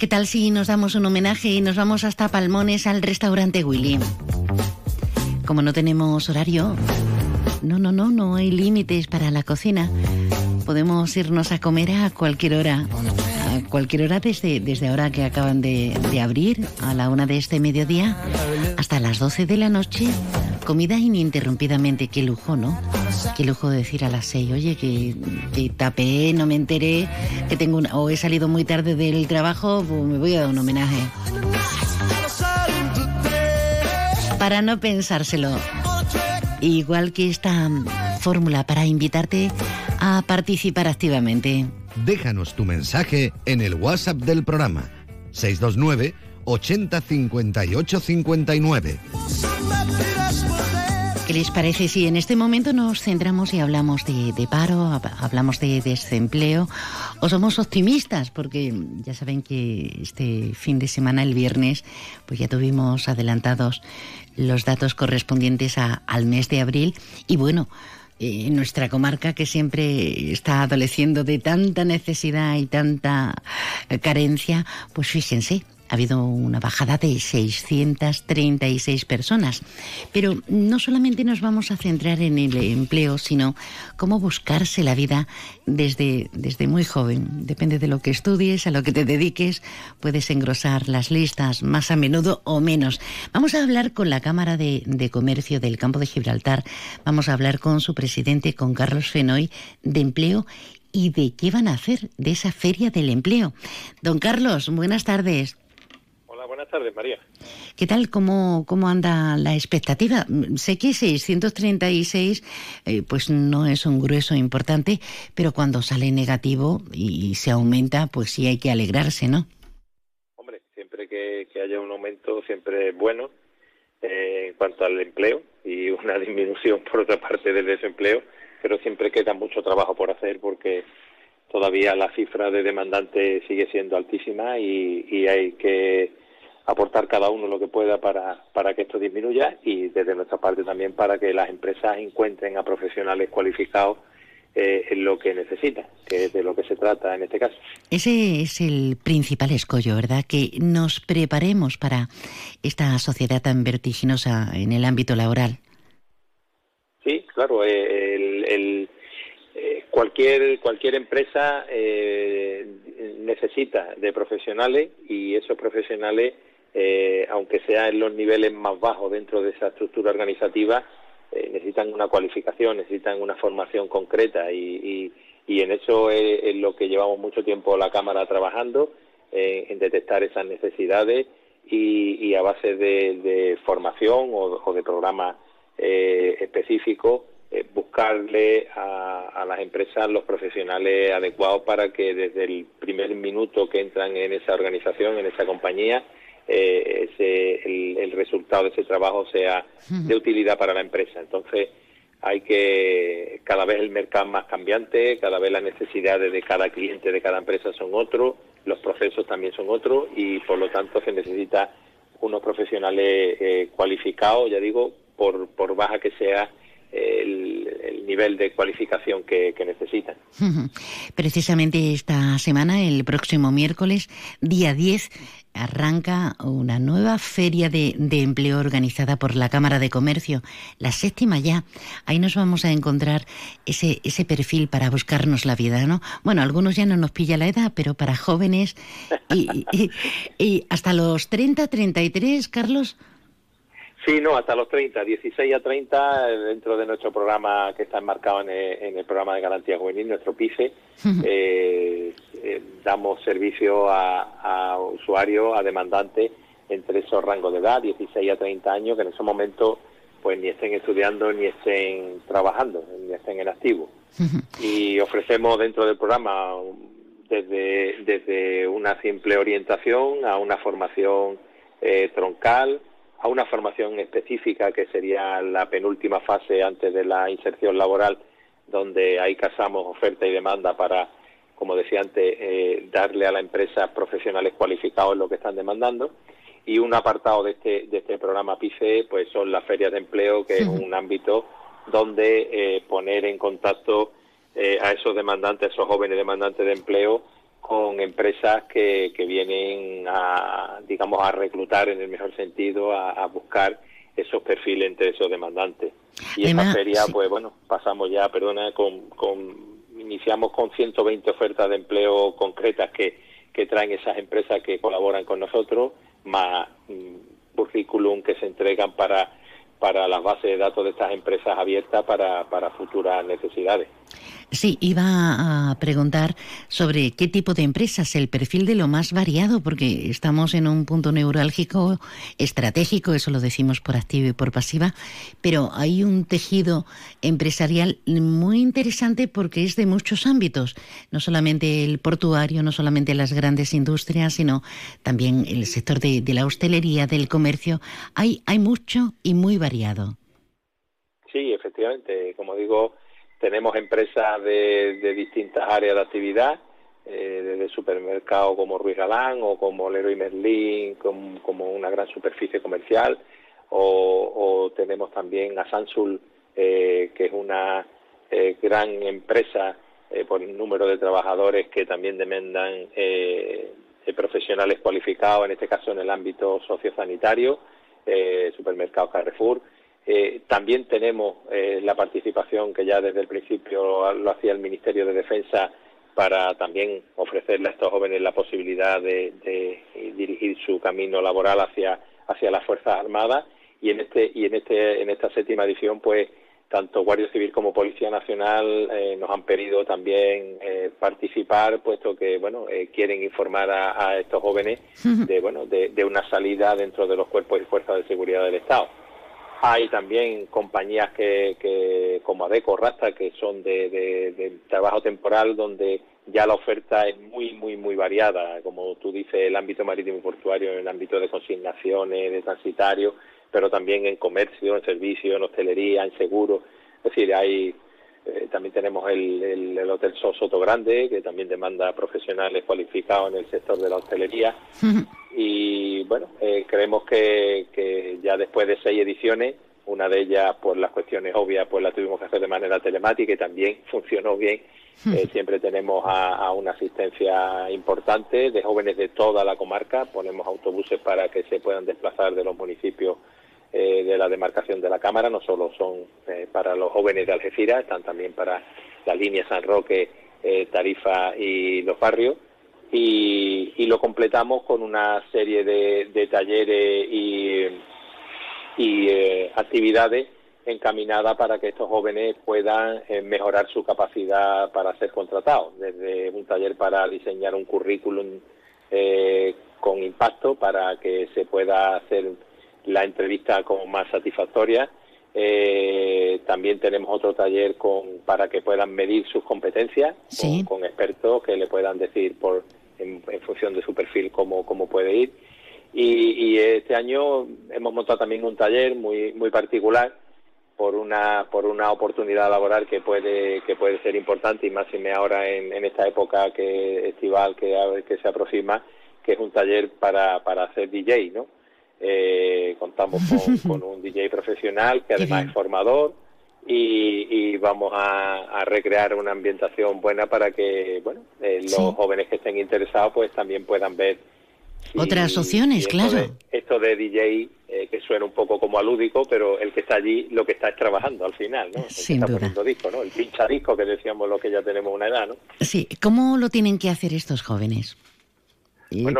¿Qué tal si nos damos un homenaje y nos vamos hasta Palmones al restaurante Willy? Como no tenemos horario, no, no, no, no hay límites para la cocina. Podemos irnos a comer a cualquier hora. A cualquier hora desde, desde ahora que acaban de, de abrir, a la una de este mediodía, hasta las 12 de la noche. Comida ininterrumpidamente. Qué lujo, ¿no? Qué lujo decir a las 6, oye, que, que tapé, no me enteré, que tengo una, o he salido muy tarde del trabajo, me voy a dar un homenaje. Para no pensárselo. Igual que esta mm, fórmula para invitarte a participar activamente. Déjanos tu mensaje en el WhatsApp del programa 629 80 58 59. ¿Qué les parece si en este momento nos centramos y hablamos de, paro, hab- hablamos de desempleo o somos optimistas? Porque ya saben que este fin de semana, el viernes, pues ya tuvimos adelantados los datos correspondientes a- al mes de abril y bueno, eh, nuestra comarca que siempre está adoleciendo de tanta necesidad y tanta carencia, pues fíjense, ha habido una bajada de 636 personas. Pero no solamente nos vamos a centrar en el empleo, sino cómo buscarse la vida desde, desde muy joven. Depende de lo que estudies, a lo que te dediques, puedes engrosar las listas más a menudo o menos. Vamos a hablar con la Cámara de, de Comercio del Campo de Gibraltar. Vamos a hablar con su presidente, con Carlos Fenoy, de empleo y de qué van a hacer de esa feria del empleo. Don Carlos, buenas tardes. Tardes, María. ¿Qué tal? ¿Cómo, cómo anda la expectativa? Sé que 636 eh, pues no es un grueso importante, pero cuando sale negativo y se aumenta, pues sí hay que alegrarse, ¿no? Hombre, siempre que, que haya un aumento, siempre es bueno eh, en cuanto al empleo y una disminución, por otra parte, del desempleo, pero siempre queda mucho trabajo por hacer porque todavía la cifra de demandantes sigue siendo altísima y, y hay que aportar cada uno lo que pueda para, para que esto disminuya y desde nuestra parte también para que las empresas encuentren a profesionales cualificados eh, en lo que necesitan, que es de lo que se trata en este caso. Ese es el principal escollo, ¿verdad? Que nos preparemos para esta sociedad tan vertiginosa en el ámbito laboral. Sí, claro, eh, el, el, eh, cualquier cualquier empresa eh, necesita de profesionales y esos profesionales, eh, aunque sea en los niveles más bajos dentro de esa estructura organizativa, eh, necesitan una cualificación, necesitan una formación concreta y, y, y en eso es, es lo que llevamos mucho tiempo la Cámara trabajando, eh, en detectar esas necesidades y, y a base de, formación o, de programas eh, específicos, buscarle a, a las empresas los profesionales adecuados para que desde el primer minuto que entran en esa organización, en esa compañía, eh, ese, el, el resultado de ese trabajo sea de utilidad para la empresa. Entonces, hay que cada vez el mercado es más cambiante, cada vez las necesidades de cada cliente, de cada empresa son otros, los procesos también son otros y por lo tanto se necesita unos profesionales eh, cualificados, ya digo, por, por baja que sea el, el nivel de cualificación que, que necesitan. Precisamente esta semana, el próximo miércoles, día 10, arranca una nueva feria de, de, empleo organizada por la Cámara de Comercio, la séptima ya. Ahí nos vamos a encontrar ese, ese perfil para buscarnos la vida, ¿no? Bueno, algunos ya no nos pilla la edad, pero para jóvenes y, y, y hasta los 30, 33, Carlos. Sí, no, hasta los 30, 16 a 30, dentro de nuestro programa que está enmarcado en el, en el programa de garantía juvenil, nuestro PICE, eh, eh, damos servicio a, a, usuarios, a demandantes entre esos rangos de edad, 16 a 30 años, que en esos momentos pues ni estén estudiando ni estén trabajando, ni estén en activo. Y ofrecemos dentro del programa desde, desde una simple orientación a una formación eh, troncal, a una formación específica que sería la penúltima fase antes de la inserción laboral, donde ahí casamos oferta y demanda para, como decía antes, eh, darle a la empresa profesionales cualificados lo que están demandando. Y un apartado de este, de este programa PICE pues son las ferias de empleo, que es un ámbito donde eh, poner en contacto eh, a esos demandantes, a esos jóvenes demandantes de empleo, con empresas que, que vienen a, digamos, a reclutar en el mejor sentido, a, buscar esos perfiles entre esos demandantes. Y en esta feria, pues bueno, pasamos ya, perdona, con, con, iniciamos con 120 ofertas de empleo concretas que, que traen esas empresas que colaboran con nosotros, más mm, currículum que se entregan para para las bases de datos de estas empresas abiertas para, para futuras necesidades. Sí, iba a preguntar sobre qué tipo de empresas, el perfil de lo más variado, porque estamos en un punto neurálgico estratégico, eso lo decimos por activa y por pasiva, pero hay un tejido empresarial muy interesante porque es de muchos ámbitos, no solamente el portuario, no solamente las grandes industrias, sino también el sector de, de la hostelería, del comercio. Hay, hay mucho y muy variado. Sí, efectivamente, como digo, tenemos empresas de, distintas áreas de actividad, eh, desde supermercados como Ruiz Galán o como Leroy Merlin, como, una gran superficie comercial, o, tenemos también a Sansul, eh, que es una eh, gran empresa eh, por el número de trabajadores que también demandan profesionales cualificados, en este caso en el ámbito sociosanitario, supermercados Carrefour. Eh, también tenemos eh, la participación que ya desde el principio lo, hacía el Ministerio de Defensa para también ofrecerle a estos jóvenes la posibilidad de, dirigir su camino laboral hacia, hacia las Fuerzas Armadas. Y en este y en este en esta séptima edición pues tanto Guardia Civil como Policía Nacional eh, nos han pedido también participar puesto que bueno quieren informar a, estos jóvenes de bueno de, de una salida dentro de los cuerpos y fuerzas de seguridad del Estado hay también compañías que, que como Adeco, Rasta, que son de, trabajo temporal, donde ya la oferta es muy, muy, muy variada. Como tú dices, el ámbito marítimo y portuario, el ámbito de consignaciones, de transitario, pero también en comercio, en servicio, en hostelería, en seguro. Es decir, hay eh, también tenemos el, el, Hotel Soto Grande, que también demanda profesionales cualificados en el sector de la hostelería. y bueno, eh, creemos que, que, ya después de seis ediciones, una de ellas por las cuestiones obvias, pues la tuvimos que hacer de manera telemática y también funcionó bien. Eh, siempre tenemos a, una asistencia importante de jóvenes de toda la comarca. Ponemos autobuses para que se puedan desplazar de los municipios eh, de la demarcación de la Cámara, no solo son eh, para los jóvenes de Algeciras, están también para la línea San Roque, eh, Tarifa y los barrios. Y, lo completamos con una serie de, talleres y, y actividades encaminadas para que estos jóvenes puedan mejorar su capacidad para ser contratados, desde un taller para diseñar un currículum con impacto para que se pueda hacer la entrevista como más satisfactoria. Eh, también tenemos otro taller con, para que puedan medir sus competencias con, expertos que le puedan decir por en, función de su perfil cómo, cómo puede ir. Y, este año hemos montado también un taller muy muy particular por una por una oportunidad laboral que puede que puede ser importante y más si me ahora en, en esta época que estival que, que se aproxima que es un taller para para hacer DJ, ¿no? Eh, contamos con, un DJ profesional que además es formador y, vamos a, recrear una ambientación buena para que bueno eh, los jóvenes que estén interesados pues también puedan ver otras opciones, claro. esto de DJ eh, que suena un poco como alúdico, pero el que está allí lo que está es trabajando al final, ¿no? Sin duda. Disco, ¿no? El pinchadisco que decíamos lo que ya tenemos una edad, ¿no? Sí, ¿cómo lo tienen que hacer estos jóvenes?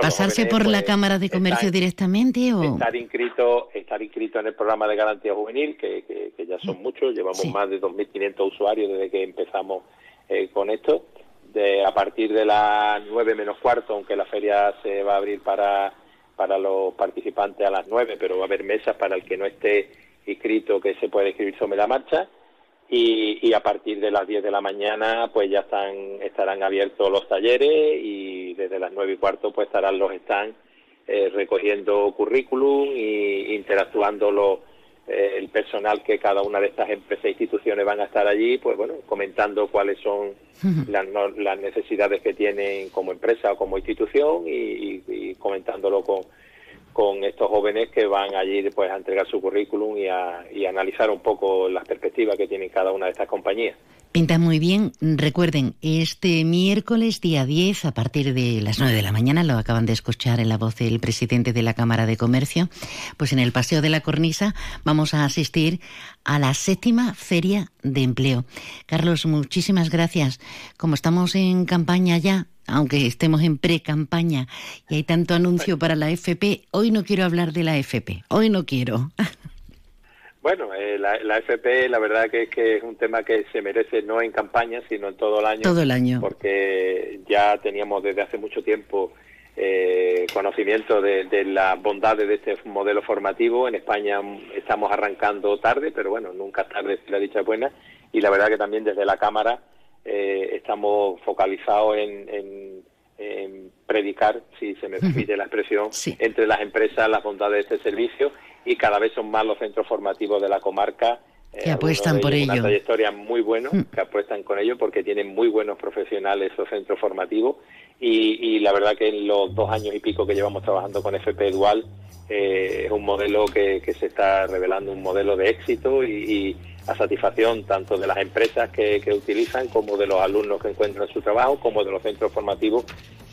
¿Pasarse por la pues, Cámara de Comercio directamente o...? Estar inscrito, estar inscrito en el programa de garantía juvenil, que, ya son muchos, llevamos más de 2.500 usuarios desde que empezamos eh, con esto. De, a partir de las 9 menos cuarto, aunque la feria se va a abrir para, para los participantes a las 9, pero va a haber mesas para el que no esté inscrito que se puede inscribir sobre la marcha y, a partir de las 10 de la mañana pues ya están estarán abiertos los talleres y desde las 9 y cuarto pues estarán los stands eh, recogiendo currículum e interactuando los, eh, el personal que cada una de estas empresas e instituciones van a estar allí, pues bueno, comentando cuáles son las, las necesidades que tienen como empresa o como institución y comentándolo con, con estos jóvenes que van allí pues a entregar su currículum y a, y analizar un poco las perspectivas que tienen cada una de estas compañías. Pinta muy bien. Recuerden, este miércoles día 10 a partir de las 9 de la mañana, lo acaban de escuchar en la voz del presidente de la Cámara de Comercio, pues en el Paseo de la Cornisa vamos a asistir a la séptima Feria de Empleo. Carlos, muchísimas gracias. Como estamos en campaña ya, aunque estemos en pre-campaña y hay tanto anuncio para la FP, hoy no quiero hablar de la FP, hoy no quiero. Bueno, eh, la, FP la verdad que es que es un tema que se merece no en campaña, sino en todo el año. Todo el año. Porque ya teníamos desde hace mucho tiempo eh, conocimiento de, de las bondades de este modelo formativo. En España estamos arrancando tarde, pero bueno, nunca tarde si la dicha buena. Y la verdad que también desde la Cámara eh, estamos focalizados en, predicar, si se me permite la expresión, entre las empresas las bondades de este servicio y cada vez son más los centros formativos de la comarca eh, que apuestan por ello. Una trayectoria muy buena, mm. que apuestan con ello porque tienen muy buenos profesionales esos centros formativos y, la verdad que en los dos años y pico que llevamos trabajando con FP Dual eh, es un modelo que, se está revelando un modelo de éxito y, a satisfacción tanto de las empresas que, utilizan como de los alumnos que encuentran su trabajo como de los centros formativos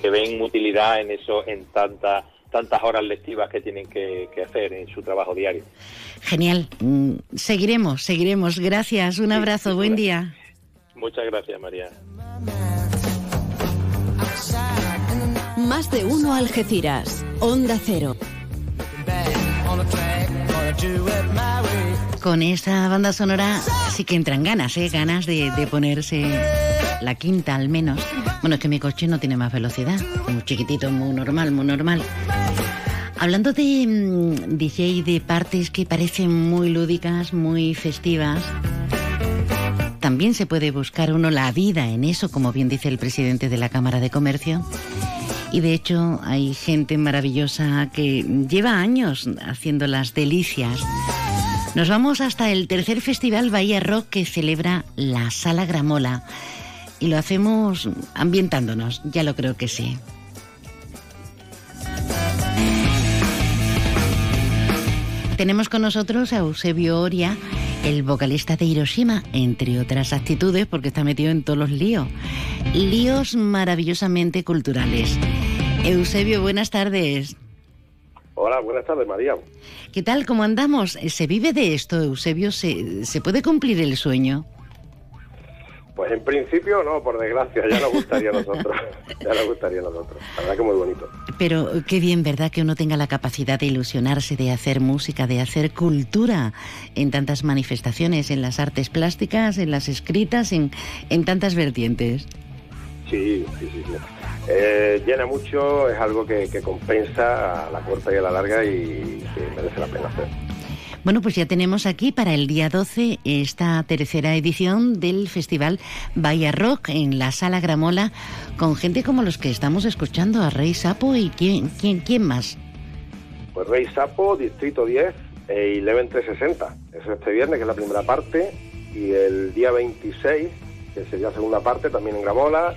que ven utilidad en eso en tantas tantas horas lectivas que tienen que, hacer en su trabajo diario. Genial. Mm, seguiremos, seguiremos. Gracias. Un abrazo. Buen día. Muchas gracias, María. Más de uno Algeciras. Onda Cero. Con esa banda sonora sí que entran ganas, ¿eh? Ganas de, ponerse la quinta al menos. Bueno, es que mi coche no tiene más velocidad. Muy chiquitito, muy normal, muy normal. Hablando de mm, DJ de partes que parecen muy lúdicas, muy festivas, también se puede buscar uno la vida en eso, como bien dice el presidente de la Cámara de Comercio. Y de hecho hay gente maravillosa que lleva años haciendo las delicias. Nos vamos hasta el tercer festival Bahía Rock que celebra la Sala Gramola. Y lo hacemos ambientándonos, ya lo creo que sí. Tenemos con nosotros a Eusebio Oria, el vocalista de Hiroshima, entre otras actitudes, porque está metido en todos los líos. Líos maravillosamente culturales. Eusebio, buenas tardes. Hola, buenas tardes, María. ¿Qué tal? ¿Cómo andamos? ¿Se vive de esto, Eusebio? ¿Se, ¿se puede cumplir el sueño? Pues en principio no, por desgracia, ya nos gustaría a nosotros. ya nos gustaría a nosotros. La verdad que muy bonito. Pero qué bien, ¿verdad? Que uno tenga la capacidad de ilusionarse, de hacer música, de hacer cultura en tantas manifestaciones, en las artes plásticas, en las escritas, en, en tantas vertientes. Sí, sí, sí. Eh, llena mucho, es algo que, que compensa a la corta y a la larga y que merece la pena hacer. Bueno, pues ya tenemos aquí para el día 12 esta tercera edición del Festival Bahía Rock en la Sala Gramola con gente como los que estamos escuchando, a Rey Sapo y quién, quién, quién más. Pues Rey Sapo, Distrito 10 e Eleven 360. Es este viernes, que es la primera parte, y el día 26, que sería la segunda parte, también en Gramola,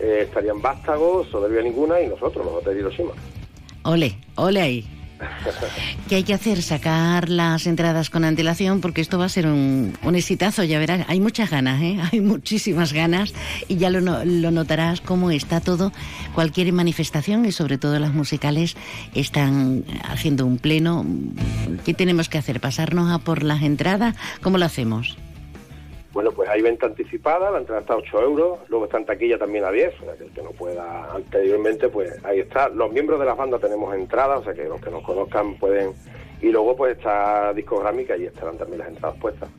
eh, estarían Vástagos, Soberbia Ninguna y nosotros, los Hoteles Hiroshima. Ole, ole ahí. ¿Qué hay que hacer? Sacar las entradas con antelación porque esto va a ser un, un exitazo, ya verás. Hay muchas ganas, ¿eh? hay muchísimas ganas y ya lo, lo notarás cómo está todo. Cualquier manifestación y sobre todo las musicales están haciendo un pleno. ¿Qué tenemos que hacer? ¿Pasarnos a por las entradas? ¿Cómo lo hacemos? Pues hay venta anticipada, la entrada está a 8 euros, luego está en taquilla también a 10, o sea que el que no pueda anteriormente, pues ahí está. Los miembros de la banda tenemos entradas, o sea que los que nos conozcan pueden... Y luego pues está discográmica y estarán también las entradas puestas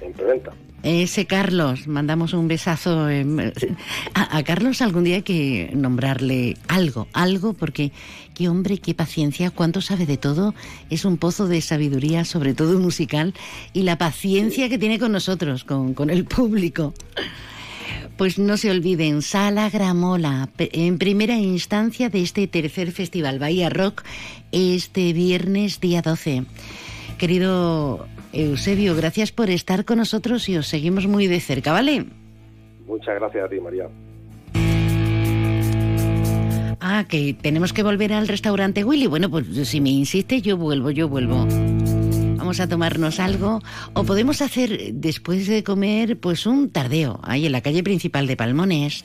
en preventa. Ese Carlos, mandamos un besazo. A, Carlos algún día hay que nombrarle algo, algo, porque qué hombre, qué paciencia, cuánto sabe de todo. Es un pozo de sabiduría, sobre todo musical, y la paciencia que tiene con nosotros, con, con el público. Pues no se olviden, Sala Gramola, en primera instancia de este tercer festival Bahía Rock, este viernes día 12. Querido Eusebio, gracias por estar con nosotros y os seguimos muy de cerca, ¿vale? Muchas gracias a ti, María. Ah, que tenemos que volver al restaurante Willy. Bueno, pues si me insiste, yo vuelvo, yo vuelvo. Vamos a tomarnos algo o podemos hacer después de comer pues un tardeo ahí en la calle principal de Palmones.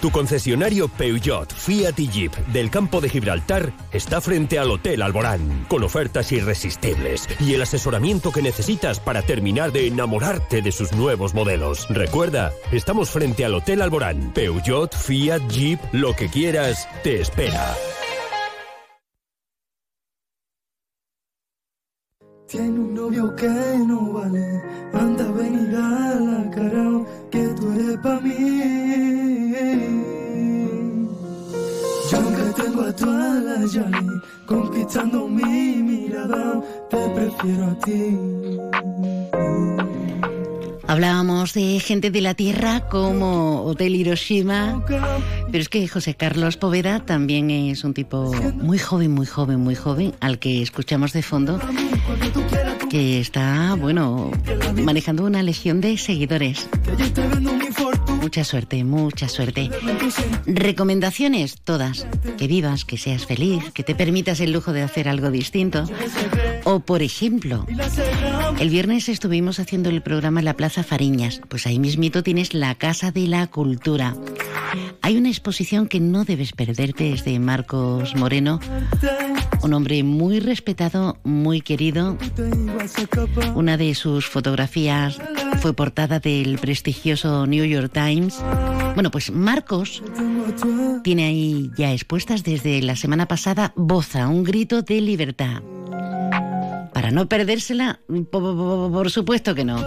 Tu concesionario Peugeot, Fiat y Jeep del campo de Gibraltar está frente al Hotel Alborán, con ofertas irresistibles y el asesoramiento que necesitas para terminar de enamorarte de sus nuevos modelos. Recuerda, estamos frente al Hotel Alborán. Peugeot, Fiat, Jeep, lo que quieras, te espera. Tiene un novio que no vale, anda a venir a la cara, que tú eres para mí. La Yali, conquistando mi mirada, te prefiero a ti. Hablábamos de gente de la Tierra como Hotel Hiroshima, pero es que José Carlos Poveda también es un tipo muy joven, muy joven, muy joven, al que escuchamos de fondo, que está, bueno, manejando una legión de seguidores. Mucha suerte, mucha suerte. Recomendaciones, todas. Que vivas, que seas feliz, que te permitas el lujo de hacer algo distinto. O, por ejemplo, el viernes estuvimos haciendo el programa en la Plaza Fariñas. Pues ahí mismito tienes la Casa de la Cultura. Hay una exposición que no debes perderte, es de Marcos Moreno, un hombre muy respetado, muy querido. Una de sus fotografías fue portada del prestigioso New York Times. Bueno, pues Marcos tiene ahí ya expuestas desde la semana pasada Boza, un grito de libertad. Para no perdérsela, por, supuesto que no.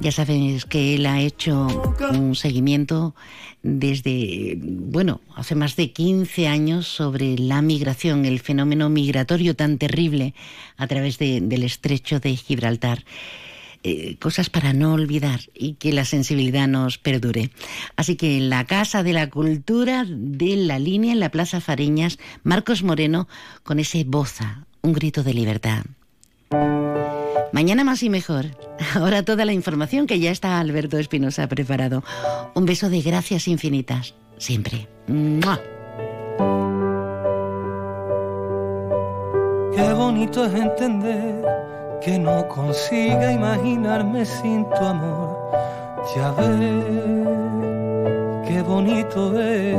Ya sabéis que él ha hecho un seguimiento desde, bueno, hace más de 15 años sobre la migración, el fenómeno migratorio tan terrible a través del estrecho de Gibraltar. Eh, cosas para no olvidar y que la sensibilidad nos perdure. Así que en la Casa de la Cultura de la Línea, en la Plaza Fariñas, Marcos Moreno con ese boza, un grito de libertad. Mañana más y mejor. Ahora toda la información que ya está Alberto Espinosa preparado. Un beso de gracias infinitas, siempre. Qué bonito es entender que no consiga imaginarme sin tu amor. Ya ves, qué bonito es.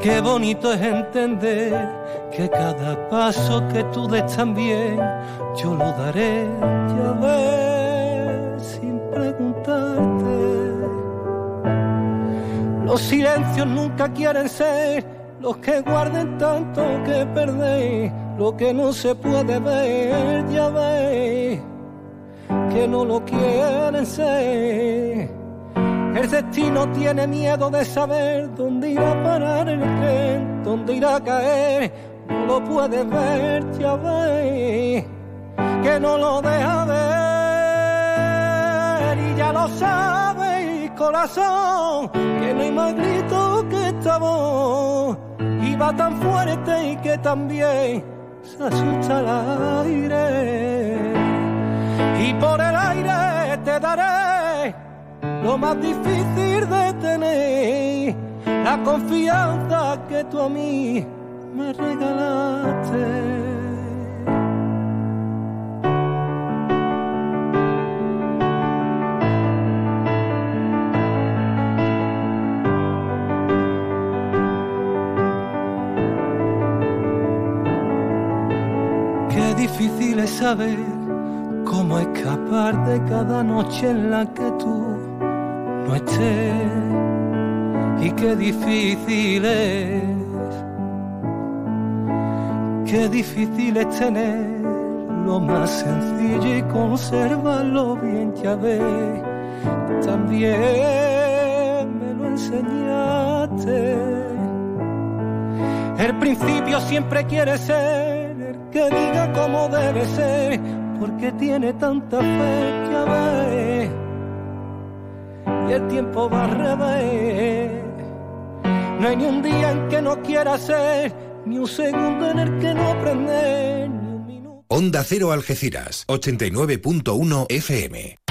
Qué bonito es entender que cada paso que tú des también yo lo daré, ya ves, sin preguntarte. Los silencios nunca quieren ser los que guarden tanto que perdéis lo que no se puede ver, ya ves, que no lo quieren ser. El destino tiene miedo de saber dónde irá a parar el tren, dónde irá a caer, no lo puede ver, ya ves, que no lo deja ver. Y ya lo sabes, corazón, que no hay más grito que esta voz, y tan fuerte y que también asusta el aire. Y por el aire te daré lo más difícil de tener, la confianza que tú a mí me regalaste. Saber cómo escapar de cada noche en la que tú no estés. Y qué difícil es, qué difícil es tener lo más sencillo y conservarlo bien, ya ves. También me lo enseñaste. El principio siempre quiere ser que diga cómo debe ser, porque tiene tanta fe que ve. Y el tiempo va a revés. No hay ni un día en que no quiera ser, ni un segundo en el que no aprender. Onda Cero Algeciras, 89.1 FM.